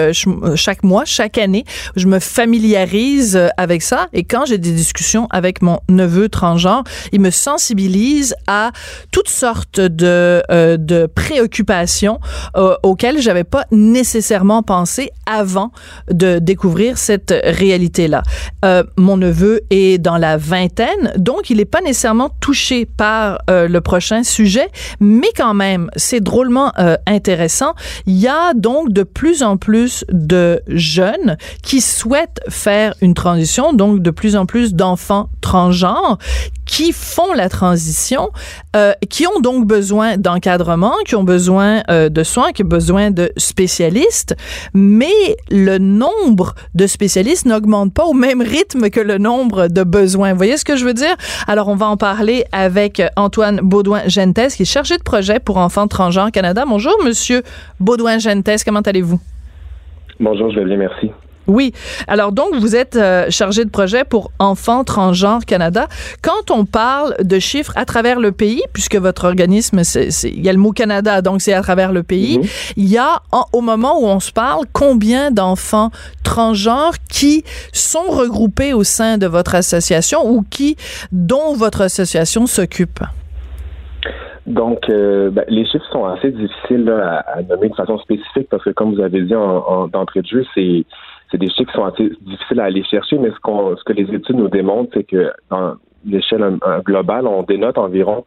chaque mois, chaque année. Je me familiarise avec ça et quand j'ai des discussions avec mon neveu transgenre, il me sensibilise à toutes sortes de de préoccupations euh, auxquelles j'avais pas nécessairement pensé avant de découvrir cette réalité-là. Euh, mon neveu est dans la vingtaine, donc il n'est pas nécessairement touché par euh, le prochain sujet, mais quand même, c'est drôlement euh, intéressant. Il y a donc de plus en plus de jeunes qui souhaitent faire une transition, donc de plus en plus d'enfants transgenres qui font la transition, euh, qui ont donc besoin d'encadrement, qui ont besoin euh, de soins, qui ont besoin de spécialistes, mais le nombre de spécialistes n'augmente pas au même rythme que le nombre de besoins. Vous voyez ce que je veux dire? Alors, on va en parler avec Antoine Baudouin-Gentes, qui est chargé de projet pour Enfants transgenres Canada. Bonjour, Monsieur Baudouin-Gentes, comment allez-vous? Bonjour, je vais bien, merci. Oui. Alors donc, vous êtes euh, chargé de projet pour Enfants Transgenres Canada. Quand on parle de chiffres à travers le pays, puisque votre organisme, il y a le mot Canada, donc c'est à travers le pays, mhm. il y a, au moment où on se parle, combien d'enfants transgenres qui sont regroupés au sein de votre association ou qui, dont votre association s'occupe? Donc, euh, ben, les chiffres sont assez difficiles à, nommer de façon spécifique parce que, comme vous avez dit en d'entrée de jeu, c'est c'est des chiffres qui sont assez difficiles à aller chercher, mais ce, qu'on, ce que les études nous démontrent, c'est que dans l'échelle globale, on dénote environ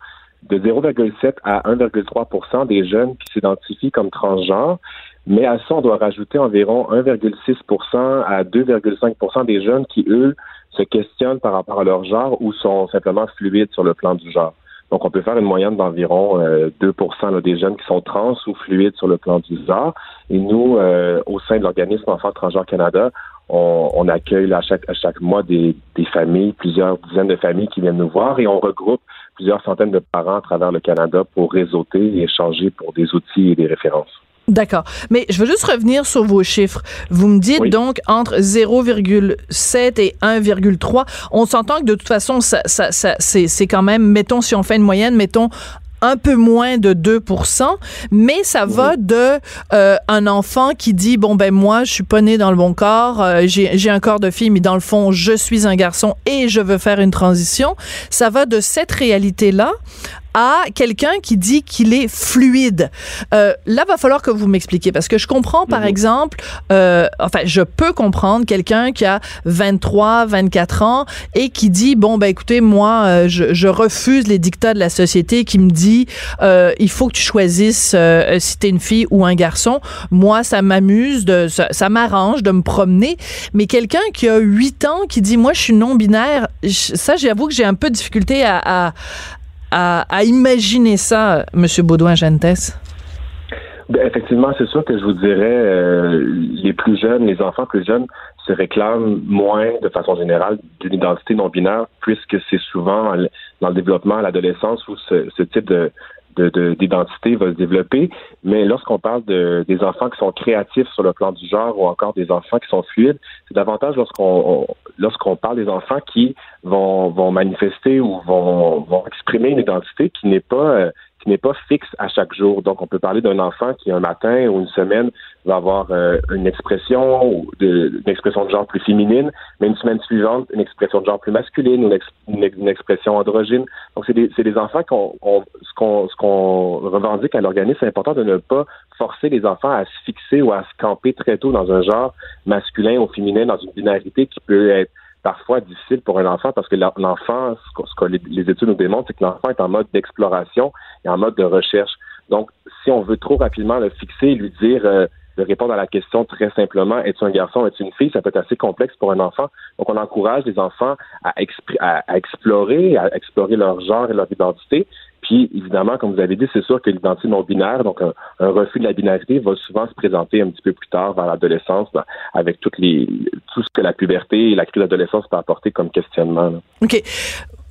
de 0,7 à 1,3 des jeunes qui s'identifient comme transgenres. Mais à ça, on doit rajouter environ 1,6% à 2,5% des jeunes qui, eux, se questionnent par rapport à leur genre ou sont simplement fluides sur le plan du genre. Donc, on peut faire une moyenne d'environ 2% euh, des jeunes qui sont trans ou fluides sur le plan du genre. Et nous, euh, au sein de l'organisme Enfants Transgenres Canada, on, accueille à chaque, mois des, familles, plusieurs dizaines de familles qui viennent nous voir et on regroupe plusieurs centaines de parents à travers le Canada pour réseauter et échanger pour des outils et des références. D'accord. Mais je veux juste revenir sur vos chiffres. Vous me dites donc entre 0,7 et 1,3. On s'entend que de toute façon, ça, ça, ça c'est quand même, mettons, si on fait une moyenne, mettons un peu moins de 2% mais ça va de euh, un enfant qui dit bon ben moi je suis pas né dans le bon corps, euh, j'ai un corps de fille mais dans le fond je suis un garçon et je veux faire une transition. Ça va de cette réalité là à quelqu'un qui dit qu'il est fluide. Euh, là, va falloir que vous m'expliquiez parce que je comprends, par mhm. exemple, euh, enfin, je peux comprendre quelqu'un qui a 23, 24 ans et qui dit bon ben écoutez, moi, euh, je, je, refuse les dictats de la société qui me dit euh, il faut que tu choisisses euh, si t'es une fille ou un garçon. Moi, ça m'amuse, de ça, ça m'arrange de me promener. Mais quelqu'un qui a 8 ans qui dit moi, je suis non binaire, ça, j'avoue que j'ai un peu de difficulté à, à à, imaginer ça, M. Baudouin-Gentes? Ben, effectivement, c'est sûr que je vous dirais, euh, les plus jeunes, les enfants plus jeunes se réclament moins, de façon générale, d'une identité non binaire, puisque c'est souvent dans le développement à l'adolescence où ce, type de, d'identité va se développer. Mais lorsqu'on parle de, des enfants qui sont créatifs sur le plan du genre ou encore des enfants qui sont fluides, c'est davantage lorsqu'on lorsqu'on parle des enfants qui vont, vont manifester ou vont, vont exprimer une identité qui n'est pas euh, n'est pas fixe à chaque jour. Donc, on peut parler d'un enfant qui, un matin ou une semaine, va avoir euh, une expression de, une expression de genre plus féminine, mais une semaine suivante, une expression de genre plus masculine ou une, expression androgyne. Donc, c'est des, enfants qu'on, ce qu'on, qu'on revendique à l'organisme, c'est important de ne pas forcer les enfants à se fixer ou à se camper très tôt dans un genre masculin ou féminin, dans une binarité qui peut être parfois difficile pour un enfant parce que l'enfant, ce que les études nous démontrent, c'est que l'enfant est en mode d'exploration et en mode de recherche. Donc, si on veut trop rapidement le fixer et lui dire euh, de répondre à la question très simplement es-tu un garçon, es-tu une fille, ça peut être assez complexe pour un enfant. Donc, on encourage les enfants à, à explorer, à explorer leur genre et leur identité, puis, évidemment, comme vous avez dit, c'est sûr que l'identité non binaire, donc un, refus de la binarité, va souvent se présenter un petit peu plus tard vers l'adolescence, ben, avec toutes les, tout ce que la puberté et la crise d'adolescence peut apporter comme questionnement. OK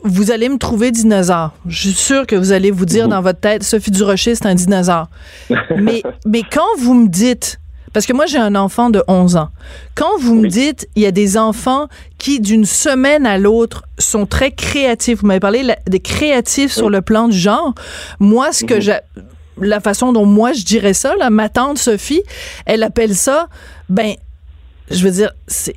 vous allez me trouver dinosaure. Je suis sûre que vous allez vous dire mhm. dans votre tête, Sophie Durocher, c'est un dinosaure. mais, mais quand vous me dites parce que moi, j'ai un enfant de 11 ans. Quand vous me dites, il y a des enfants qui, d'une semaine à l'autre, sont très créatifs. Vous m'avez parlé des créatifs sur le plan du genre. Moi, ce que mhm. j'ai la façon dont moi je dirais ça, là, ma tante Sophie, elle appelle ça, ben, je veux dire,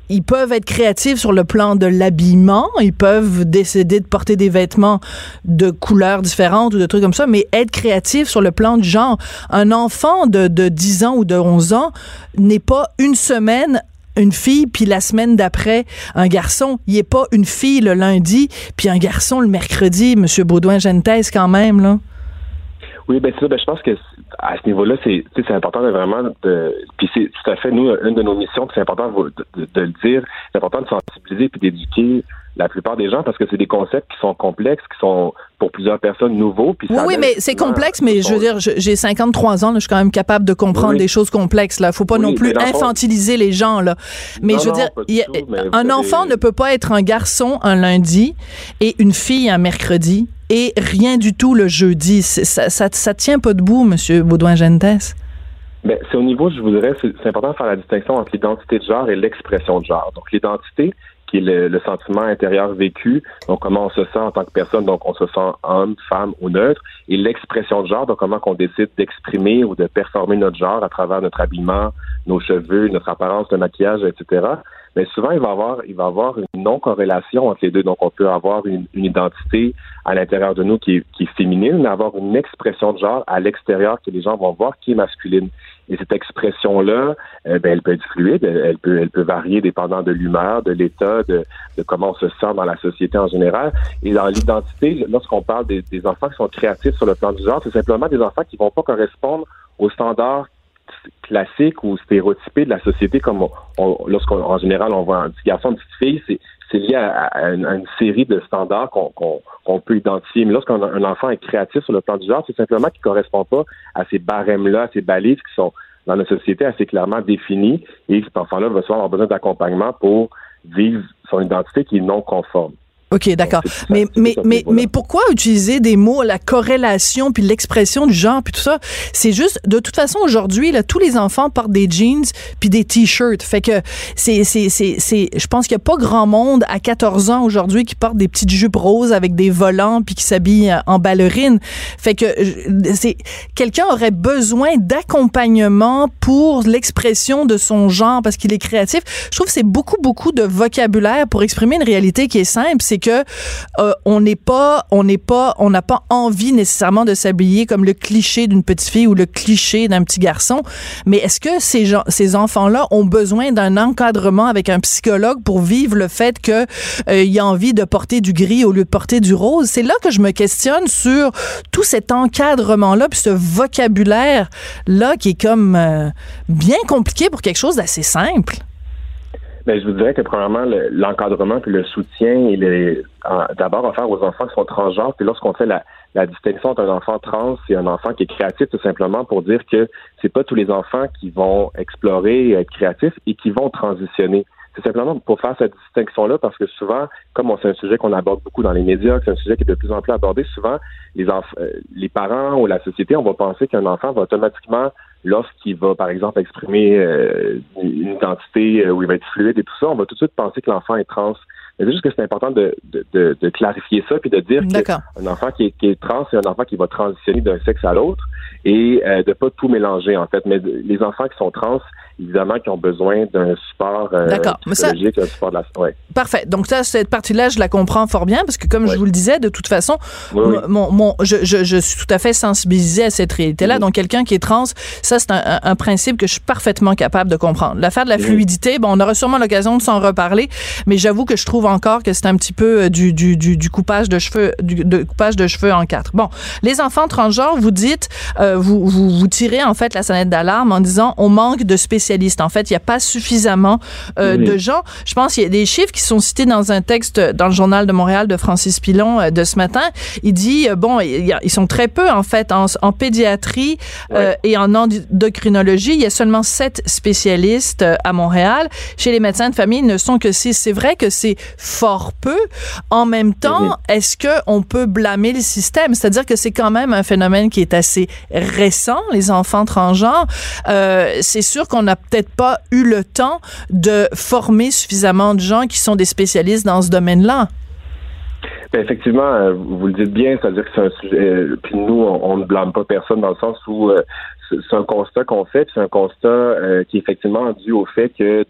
ils peuvent être créatifs sur le plan de l'habillement, ils peuvent décider de porter des vêtements de couleurs différentes ou de trucs comme ça, mais être créatif sur le plan du genre. Un enfant de, de 10 ans ou de 11 ans n'est pas une semaine une fille, puis la semaine d'après, un garçon. Il n'est pas une fille le lundi, puis un garçon le mercredi, Monsieur Baudouin-Gentès, quand même, là. Oui, ben ça. Ben, je pense que à ce niveau-là, c'est c'est important de vraiment de puis c'est tout à fait nous une de nos missions, c'est important de, de, le dire, c'est important de sensibiliser puis d'éduquer la plupart des gens parce que c'est des concepts qui sont complexes, qui sont pour plusieurs personnes nouveaux. Puis oui, oui, mais c'est complexe, mais je veux dire, j'ai 53 ans, je suis quand même capable de comprendre des choses complexes. Là, faut pas non plus infantiliser les gens là. Mais je veux dire, un enfant ne peut pas être un garçon un lundi et une fille un mercredi et rien du tout le jeudi. Ça, ça, ça tient pas debout, Monsieur Baudouin-Gentes. Ben, c'est au niveau, je vous dirais, c'est important de faire la distinction entre l'identité de genre et l'expression de genre. Donc, l'identité, qui est le, sentiment intérieur vécu, donc comment on se sent en tant que personne, donc on se sent homme, femme ou neutre, et l'expression de genre, donc comment qu'on décide d'exprimer ou de performer notre genre à travers notre habillement, nos cheveux, notre apparence, le maquillage, etc mais souvent il va avoir il avoir une non corrélation entre les deux. Donc on peut avoir une, identité à l'intérieur de nous qui est, qui féminine, mais avoir une expression de genre à l'extérieur que les gens vont voir qui est masculine. Et cette expression-là, euh, ben, elle peut être fluide, elle peut, elle peut varier dépendant de l'humeur, de l'état, de, de, comment on se sent dans la société en général. Et dans l'identité, lorsqu'on parle des, des, enfants qui sont créatifs sur le plan du genre, c'est simplement des enfants qui vont pas correspondre aux standards classique ou stéréotypé de la société, comme lorsqu'en général on voit un petit garçon, une petite fille, c'est lié à, une, série de standards qu'on peut identifier. Mais lorsqu'un enfant est créatif sur le plan du genre, c'est simplement qu'il ne correspond pas à ces barèmes-là, à ces balises qui sont dans notre société assez clairement définies. Et cet enfant-là va souvent avoir besoin d'accompagnement pour vivre son identité qui est non conforme. OK, d'accord. Mais, mais, mais, mais pourquoi utiliser des mots, la corrélation, puis l'expression du genre, puis tout ça? C'est juste, de toute façon, aujourd'hui, là, tous les enfants portent des jeans puis des t-shirts. Fait que c'est, c'est, c'est, c'est, je pense qu'il n'y a pas grand monde à 14 ans aujourd'hui qui porte des petites jupes roses avec des volants puis qui s'habille en ballerine. Fait que c'est, quelqu'un aurait besoin d'accompagnement pour l'expression de son genre parce qu'il est créatif. Je trouve que c'est beaucoup, beaucoup de vocabulaire pour exprimer une réalité qui est simple. C'est que euh, on n'est pas, on n'est pas, on n'a pas envie nécessairement de s'habiller comme le cliché d'une petite fille ou le cliché d'un petit garçon. Mais est-ce que ces gens, ces enfants-là ont besoin d'un encadrement avec un psychologue pour vivre le fait que euh, y a envie de porter du gris au lieu de porter du rose? C'est là que je me questionne sur tout cet encadrement-là, puis ce vocabulaire-là qui est comme euh, bien compliqué pour quelque chose d'assez simple. Ben, je vous dirais que premièrement, l'encadrement puis le soutien, il est d'abord offert aux enfants qui sont transgenres. Puis lorsqu'on fait la, distinction entre un enfant trans et un enfant qui est créatif, tout simplement pour dire que c'est pas tous les enfants qui vont explorer, être créatifs et qui vont transitionner. C'est simplement pour faire cette distinction-là, parce que souvent, comme c'est un sujet qu'on aborde beaucoup dans les médias, c'est un sujet qui est de plus en plus abordé, souvent, les, euh, les parents ou la société, on va penser qu'un enfant va automatiquement lorsqu'il va, par exemple, exprimer euh, une identité euh, où il va être fluide et tout ça, on va tout de suite penser que l'enfant est trans. Mais c'est juste que c'est important de, de, de, clarifier ça puis de dire qu'un enfant qui est, qui est trans, c'est un enfant qui va transitionner d'un sexe à l'autre et euh, de pas tout mélanger en fait. Mais les enfants qui sont trans, évidemment, qui ont besoin d'un support euh, psychologique, un support de la... Ouais. Parfait. Donc ça, cette partie-là, je la comprends fort bien parce que comme je vous le disais, de toute façon, Mon, mon, je, je, je, suis tout à fait sensibilisé à cette réalité-là. Donc quelqu'un qui est trans, ça c'est un, un, principe que je suis parfaitement capable de comprendre. L'affaire de la fluidité, bon, on aura sûrement l'occasion de s'en reparler, mais j'avoue que je trouve encore que c'est un petit peu euh, du, du, du, du, coupage de cheveux, du de coupage de cheveux en quatre. Bon, les enfants transgenres, vous dites, euh, vous, vous, vous tirez en fait la sonnette d'alarme en disant on manque de spécialistes en fait, il n'y a pas suffisamment euh, de gens. Je pense qu'il y a des chiffres qui sont cités dans un texte dans le journal de Montréal de Francis Pilon euh, de ce matin. Il dit, euh, bon, ils sont très peu en fait en, pédiatrie et en endocrinologie. Il y a seulement sept spécialistes à Montréal. Chez les médecins de famille, ils ne sont que six. C'est vrai que c'est fort peu. En même temps, est-ce que on peut blâmer le système? C'est-à-dire que c'est quand même un phénomène qui est assez récent, les enfants transgenres. c'est sûr qu'on a peut-être pas eu le temps de former suffisamment de gens qui sont des spécialistes dans ce domaine-là. Ben, effectivement, euh, vous le dites bien, c'est-à-dire que c'est un sujet. Euh, puis nous, on, ne blâme pas personne dans le sens où euh, c'est un constat qu'on fait, c'est un constat euh, qui est effectivement dû au fait que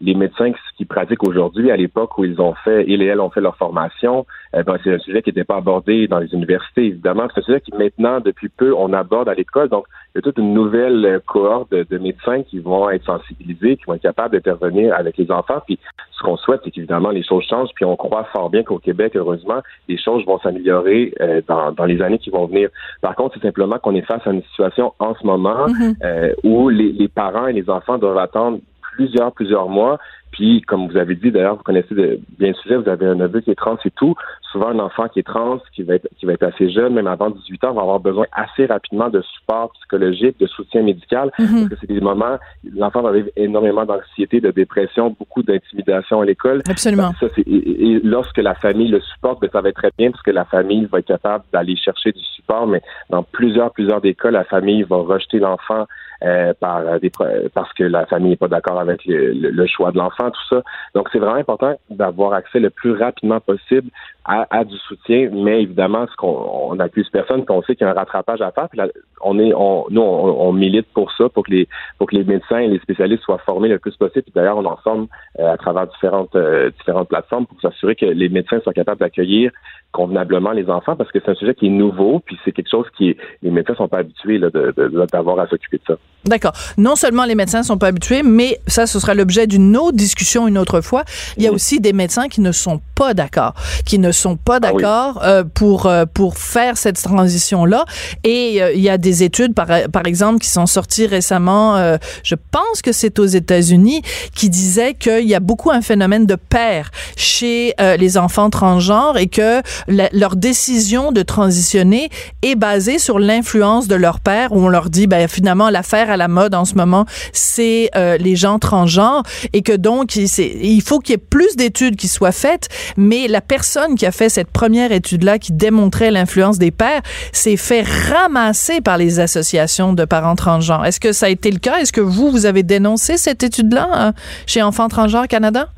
les médecins qui pratiquent aujourd'hui, à l'époque où ils ont fait, ils et elles ont fait leur formation, euh, ben, c'est un sujet qui n'était pas abordé dans les universités, évidemment. C'est un sujet qui maintenant, depuis peu, on aborde à l'école. Donc, il y a toute une nouvelle euh, cohorte de, médecins qui vont être sensibilisés, qui vont être capables d'intervenir avec les enfants. Puis, ce qu'on souhaite, c'est qu'évidemment, les choses changent. Puis, on croit fort bien qu'au Québec, heureusement, les choses vont s'améliorer dans, dans les années qui vont venir. Par contre, c'est simplement qu'on est face à une situation en ce moment mm-hmm. euh, où les, les, parents et les enfants doivent attendre plusieurs, plusieurs mois puis, comme vous avez dit, d'ailleurs, vous connaissez bien le sujet, vous avez un neveu qui est trans et tout. Souvent, un enfant qui est trans, qui va être, qui va être assez jeune, même avant 18 ans, va avoir besoin assez rapidement de support psychologique, de soutien médical, mhm. parce que c'est des moments, l'enfant va vivre énormément d'anxiété, de dépression, beaucoup d'intimidation à l'école. Absolument. Ça, et, lorsque la famille le supporte, ben, ça va être très bien, parce que la famille va être capable d'aller chercher du support, mais dans plusieurs, plusieurs des cas, la famille va rejeter l'enfant euh, par des, parce que la famille n'est pas d'accord avec le choix de l'enfant tout ça. Donc, c'est vraiment important d'avoir accès le plus rapidement possible à, du soutien, mais évidemment, ce qu'on on accuse personne, qu'on sait qu'il y a un rattrapage à faire. Puis là, on est, on, nous, on, milite pour ça, pour que les, pour que les médecins et les spécialistes soient formés le plus possible. Puis d'ailleurs, on en forme euh, à travers différentes, euh, différentes plateformes pour s'assurer que les médecins soient capables d'accueillir convenablement les enfants parce que c'est un sujet qui est nouveau, puis c'est quelque chose qui les médecins sont pas habitués d'avoir à s'occuper de ça. D'accord. Non seulement les médecins sont pas habitués, mais ça, ce sera l'objet d'une autre discussion une autre fois. Il y a aussi des médecins qui ne sont pas d'accord, qui ne sont pas ah d'accord euh, pour euh, pour faire cette transition là. Et euh, il y a des études, par par exemple, qui sont sorties récemment. je pense que c'est aux États-Unis, qui disaient qu'il y a beaucoup un phénomène de père chez les enfants transgenres et que leur décision de transitionner est basée sur l'influence de leur père, où on leur dit, ben finalement l'affaire à la mode en ce moment, c'est les gens transgenres et que donc il, il faut qu'il y ait plus d'études qui soient faites, mais la personne qui a fait cette première étude-là qui démontrait l'influence des pères s'est fait ramasser par les associations de parents transgenres. Est-ce que ça a été le cas? Est-ce que vous, vous avez dénoncé cette étude-là hein, chez Enfants transgenres Canada?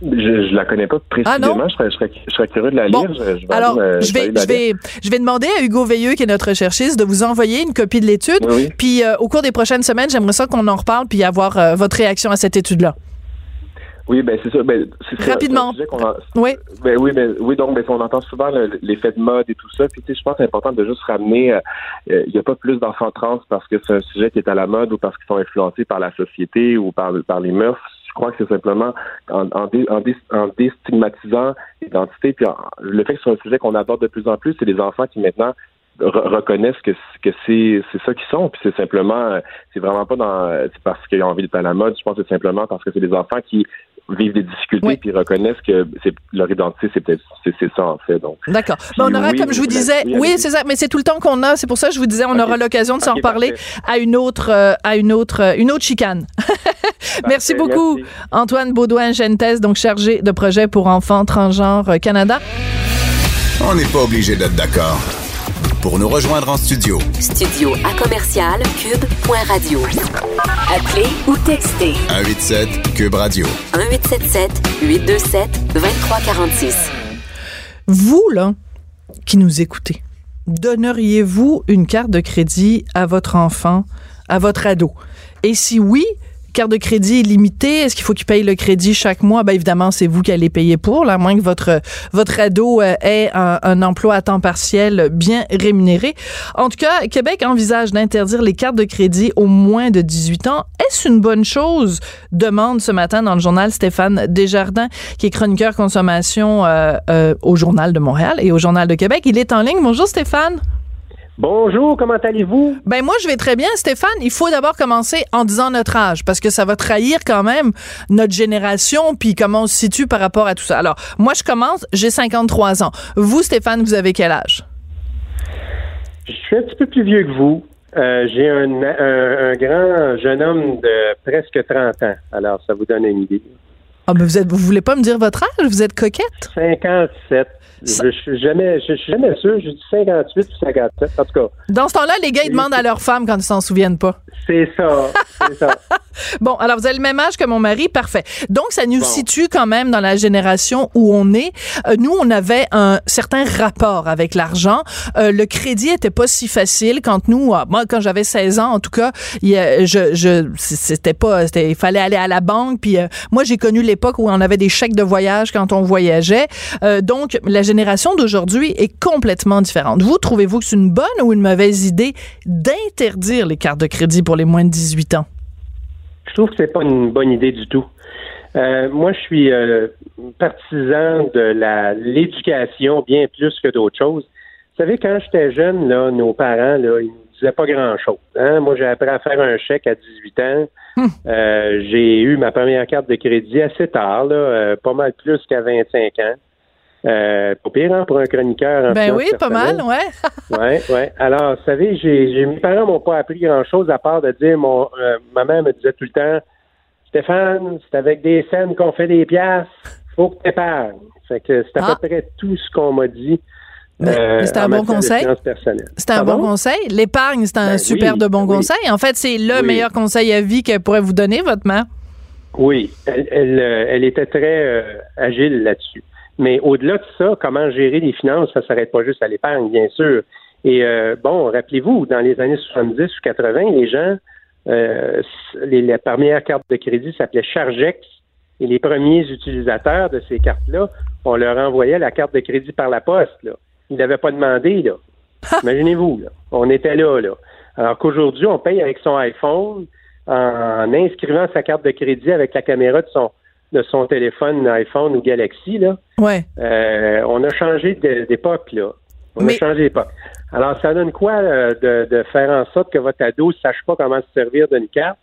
Je, je la connais pas précisément. Ah je, serais, je, serais, curieux de la lire. Je, vais alors, je, vais, je, vais, je vais demander à Hugo Veilleux, qui est notre recherchiste, de vous envoyer une copie de l'étude. Puis, euh, au cours des prochaines semaines, j'aimerais ça qu'on en reparle puis avoir euh, votre réaction à cette étude-là. Oui, ben c'est ça. Ben, c'est Rapidement. oui. Ben oui, mais oui, donc ben, on entend souvent l'effet de mode et tout ça. Puis tu sais, je pense que c'est important de juste ramener. Euh, euh, il n'y a pas plus d'enfants trans parce que c'est un sujet qui est à la mode ou parce qu'ils sont influencés par la société ou par par les mœurs. Je crois que c'est simplement en, en, en, déstigmatisant l'identité. Puis le fait que c'est un sujet qu'on aborde de plus en plus, c'est des enfants qui maintenant reconnaissent que que c'est c'est ça qu'ils sont puis c'est simplement c'est vraiment pas dans c'est parce qu'ils ont envie d'être à la mode je pense que c'est simplement parce que c'est des enfants qui vivent des difficultés puis reconnaissent que c'est leur identité c'est peut-être c'est, ça en fait donc. D'accord. On aura comme je vous disais oui, c'est ça mais c'est tout le temps qu'on a c'est pour ça que je vous disais on aura l'occasion de s'en reparler à une autre euh, à une autre euh, une autre chicane. Merci beaucoup Antoine Baudouin Gentes donc chargé de projet pour enfants transgenres Canada. On n'est pas obligé d'être d'accord pour nous rejoindre en studio. Studio à commercial cube.radio. Appelez ou textez. 187 cube radio. 1877 827 2346. Vous là qui nous écoutez, donneriez-vous une carte de crédit à votre enfant, à votre ado? Et si oui, carte de crédit limitée, est-ce qu'il faut qu'il paye le crédit chaque mois? Ben évidemment, c'est vous qui allez payer pour, à moins que votre, votre ado euh, ait un, emploi à temps partiel bien rémunéré. En tout cas, Québec envisage d'interdire les cartes de crédit aux moins de 18 ans. Est-ce une bonne chose? Demande ce matin dans le journal Stéphane Desjardins, qui est chroniqueur consommation euh, euh, au Journal de Montréal et au Journal de Québec. Il est en ligne. Bonjour Stéphane. Bonjour, comment allez-vous? Ben moi je vais très bien, Stéphane. Il faut d'abord commencer en disant notre âge parce que ça va trahir quand même notre génération puis comment on se situe par rapport à tout ça. Alors moi je commence, j'ai 53 ans. Vous Stéphane, vous avez quel âge? Je suis un petit peu plus vieux que vous. Euh, j'ai un, grand jeune homme de presque 30 ans. Alors ça vous donne une idée. Ah, mais vous êtes, vous voulez pas me dire votre âge? Vous êtes coquette? 57. Ça- Je, je suis jamais, je, suis jamais sûr. J'ai dit 58 ou 57. En tout cas, Dans ce temps-là, les gars, ils demandent à leur femme quand ils s'en souviennent pas. c'est ça. C'est ça. Bon, alors vous avez le même âge que mon mari, parfait. Donc ça nous Bon. situe quand même dans la génération où on est. Euh, nous, on avait un certain rapport avec l'argent. Euh, le crédit était pas si facile quand nous, ah, moi quand j'avais 16 ans en tout cas, il je, je c'était pas, c'était, il fallait aller à la banque. Puis euh, moi j'ai connu l'époque où on avait des chèques de voyage quand on voyageait. Euh, donc la génération d'aujourd'hui est complètement différente. Vous trouvez-vous que c'est une bonne ou une mauvaise idée d'interdire les cartes de crédit pour les moins de 18 ans? Je trouve que c'est pas une bonne idée du tout. Euh, moi, je suis euh, partisan de l'éducation bien plus que d'autres choses. Vous savez, quand j'étais jeune, là, nos parents, là, ils nous disaient pas grand-chose. Hein? Moi, j'ai appris à faire un chèque à 18 ans. Euh, j'ai eu ma première carte de crédit assez tard, là, euh, pas mal plus qu'à 25 ans. Euh, pas pire, hein, pour un chroniqueur. en Ben oui, pas mal, ouais. Ouais, ouais. Alors, vous savez, j'ai- mes parents m'ont pas appris grand-chose à part de dire, mon, euh, ma mère me disait tout le temps, Stéphane, c'est avec des scènes qu'on fait des pièces, faut que t'épargnes. Fait que c'est à Ah. peu près tout ce qu'on m'a dit. Euh, c'est un bon conseil. C'est un Pardon? bon conseil. L'épargne, c'est un Ben super oui, de bon oui. conseil. En fait, c'est le Oui. meilleur conseil à vie qu'elle pourrait vous donner, votre mère. Oui, elle, elle, euh, elle était très euh, agile là-dessus. Mais au-delà de ça, comment gérer les finances, ça ne s'arrête pas juste à l'épargne, bien sûr. Et euh, bon, rappelez-vous, dans les années 70 ou 80, les gens, les, la première carte de crédit s'appelait Chargex, et les premiers utilisateurs de ces cartes-là, on leur envoyait la carte de crédit par la poste. Là. Ils n'avaient pas demandé. Là. Imaginez-vous, là. on était là. là. Alors qu'aujourd'hui, on paye avec son iPhone en inscrivant sa carte de crédit avec la caméra de son de son téléphone iPhone ou Galaxy, là, Ouais. euh, on a changé d'époque, là. On Mais- a changé d'époque. Alors, ça donne quoi euh, de, de faire en sorte que votre ado ne sache pas comment se servir d'une carte?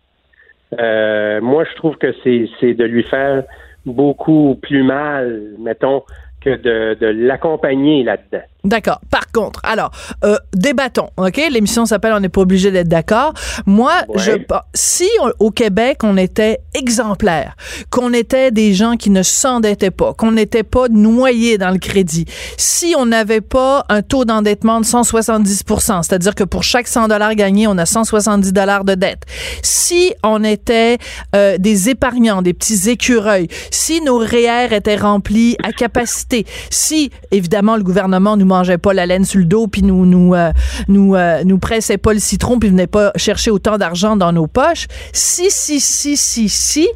Euh, moi, je trouve que c'est c'est de lui faire beaucoup plus mal, mettons, que de, de l'accompagner là-dedans. D'accord. Par contre, alors, euh, débattons, OK? L'émission s'appelle On n'est pas obligé d'être d'accord. Moi, Ouais. je si on- au Québec, on était exemplaire, qu'on était des gens qui ne s'endettaient pas, qu'on n'était pas noyés dans le crédit, si on n'avait pas un taux d'endettement de 170% c'est-à-dire que pour chaque 100 dollars gagnés, on a 170 dollars de dette, si on était euh, des épargnants, des petits écureuils, si nos REER étaient remplis à capacité, si évidemment le gouvernement nous mangeait pas la laine sur le dos puis nous nous euh, nous euh, nous pressait pas le citron puis venait pas chercher autant d'argent dans nos poches, si si si si si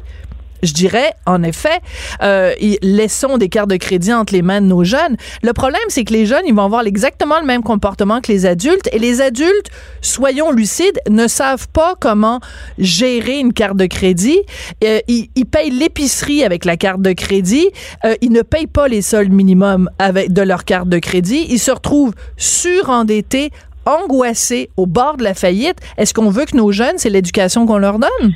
je dirais, en effet, euh, laissons des cartes de crédit entre les mains de nos jeunes. Le problème, c'est que les jeunes, ils vont avoir exactement le même comportement que les adultes. Et les adultes, soyons lucides, ne savent pas comment gérer une carte de crédit. Euh, ils, ils payent l'épicerie avec la carte de crédit. Euh, ils ne payent pas les soldes minimums avec de leur carte de crédit. Ils se retrouvent surendettés, angoissés, au bord de la faillite. Est-ce qu'on veut que nos jeunes, c'est l'éducation qu'on leur donne?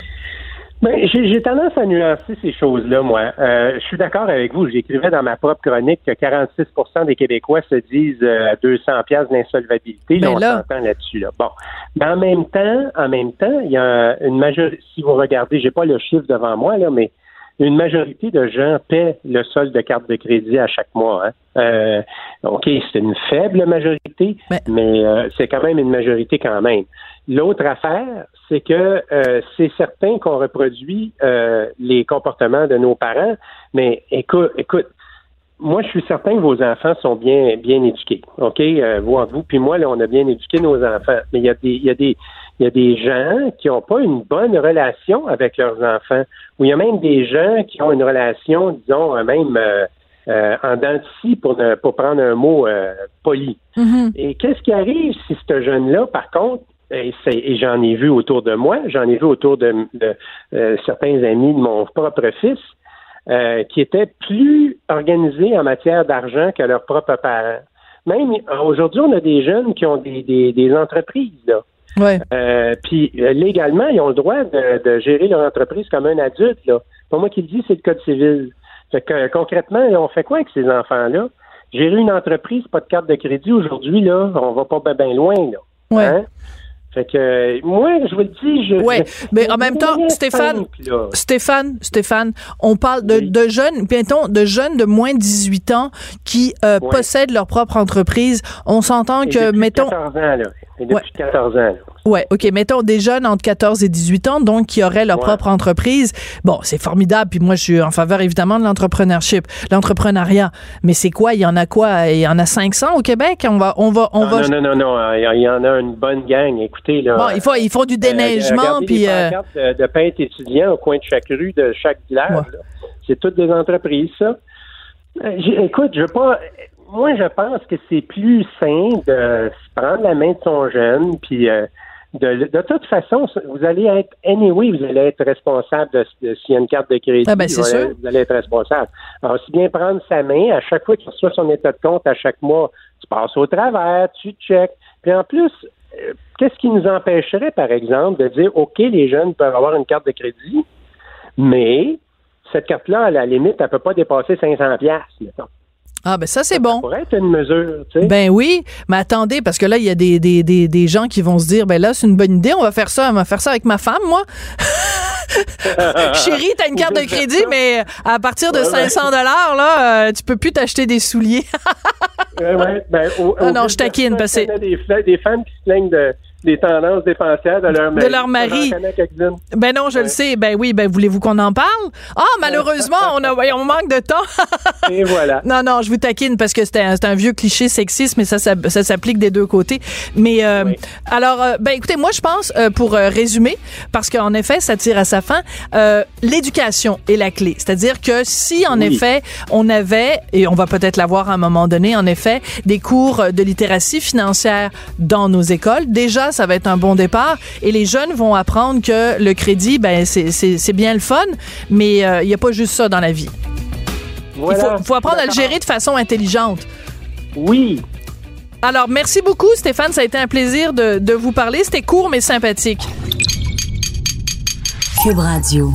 Ben, j'ai tendance à nuancer ces choses-là, moi. Euh, je suis d'accord avec vous. J'écrivais dans ma propre chronique que 46% des Québécois se disent euh, à 200 pièces d'insolvabilité. Là, Ben on là. s'entend là-dessus. Là. Bon, mais en même temps, en même temps, il y a une majorité. Si vous regardez, j'ai pas le chiffre devant moi là, mais une majorité de gens paient le solde de carte de crédit à chaque mois. Hein. Euh, ok, c'est une faible majorité, Mais- mais euh, c'est quand même une majorité quand même. L'autre affaire, c'est que euh, c'est certain qu'on reproduit euh, les comportements de nos parents, mais écoute, écoute, moi je suis certain que vos enfants sont bien bien éduqués, ok, euh, vous vous puis moi là, on a bien éduqué nos enfants, mais il y a des il y a des il y a des gens qui n'ont pas une bonne relation avec leurs enfants, ou il y a même des gens qui ont une relation, disons, euh, même euh, euh, en dents pour, ne, pour prendre un mot euh, poli. Et qu'est-ce qui arrive si ce jeune-là, par contre, et, j'en ai vu autour de moi, j'en ai vu autour de, de, euh, certains amis de mon propre fils, euh, qui étaient plus organisés en matière d'argent que leurs propres parents. Même aujourd'hui, on a des jeunes qui ont des, des, des entreprises, là. Ouais. Euh, puis légalement, ils ont le droit de, de gérer leur entreprise comme un adulte. Là. Pas moi qui le dis, c'est le code civil. Fait que concrètement, on fait quoi avec ces enfants-là? Gérer une entreprise, pas de carte de crédit aujourd'hui, là, on va pas bien loin. Là. Ouais. Hein? Fait que moi, je vous le dis, je. Je- mais en même temps, Stéphane, simple. Stéphane, Stéphane, on parle de, Oui. de jeunes, mettons, de jeunes de moins de 18 ans qui euh, possèdent leur propre entreprise. On s'entend que, mettons, 14 ans, là. Et depuis Ouais. 14 ans, ouais, ok, mettons des jeunes entre 14 et 18 ans, donc qui auraient leur Ouais. propre entreprise. Bon, c'est formidable. Puis moi, je suis en faveur évidemment de l'entrepreneurship, l'entrepreneuriat. Mais c'est quoi? Il y en a quoi? Il y en a 500 au Québec? On va, on va, on non, va. non, non, non, non, il y en a une bonne gang. Écoutez, là. Bon, il faut, ils font du Euh, déneigement, regardez puis. les euh, pancartes de, de peintres étudiants au coin de chaque rue de chaque village. Ouais. C'est toutes des entreprises, ça. Euh, écoute, je veux pas. Moi, je pense que c'est plus sain de se prendre la main de son jeune, puis euh, de, de toute façon, vous allez être anyway, vous allez être responsable de, de- s'il y a une carte de crédit. Ah ben, vous, allez, vous allez être responsable. Alors, si bien prendre sa main, à chaque fois qu'il reçoit son état de compte, à chaque mois, tu passes au travers, tu checkes. Puis en plus, euh, qu'est-ce qui nous empêcherait, par exemple, de dire, OK, les jeunes peuvent avoir une carte de crédit, mais cette carte-là, à la limite, elle peut pas dépasser 500 pièces, mettons. Ah, ben ça, c'est Ça bon. pourrait être une mesure, tu sais. Ben oui, mais attendez, parce que là, il y a des, des, des, des gens qui vont se dire, ben là, c'est une bonne idée, on va faire ça, on va faire ça avec ma femme, moi. Chérie, t'as une carte de crédit, mais à partir de Ouais, ouais. 500 dollars, là, euh, tu peux plus t'acheter des souliers. Ouais, ouais, ben, au- Ah non, je taquine, ça, parce que des femmes qui se plaignent de, des tendances dépensières de leur mari. leur mari. Ben non, je le sais. Ben oui, ben voulez-vous qu'on en parle? Ah, malheureusement, on, a, on manque de temps. Et voilà. Non, non, je vous taquine parce que c'est un, un vieux cliché sexiste, mais ça, ça, ça s'applique des deux côtés. Mais euh, Oui. alors, euh, ben écoutez, moi je pense, euh, pour résumer, parce qu'en effet, ça tire à sa fin, euh, l'éducation est la clé. C'est-à-dire que si en Oui. effet on avait, et on va peut-être l'avoir à un moment donné, en effet, des cours de littératie financière dans nos écoles, déjà ça va être un bon départ, et les jeunes vont apprendre que le crédit, ben c'est bien le fun, mais euh, il n'y a pas juste ça dans la vie. Voilà. Il faut, faut apprendre à le gérer de façon intelligente. Oui. Alors, merci beaucoup, Stéphane. Ça a été un plaisir de, de vous parler. C'était court, mais sympathique. Cube Radio.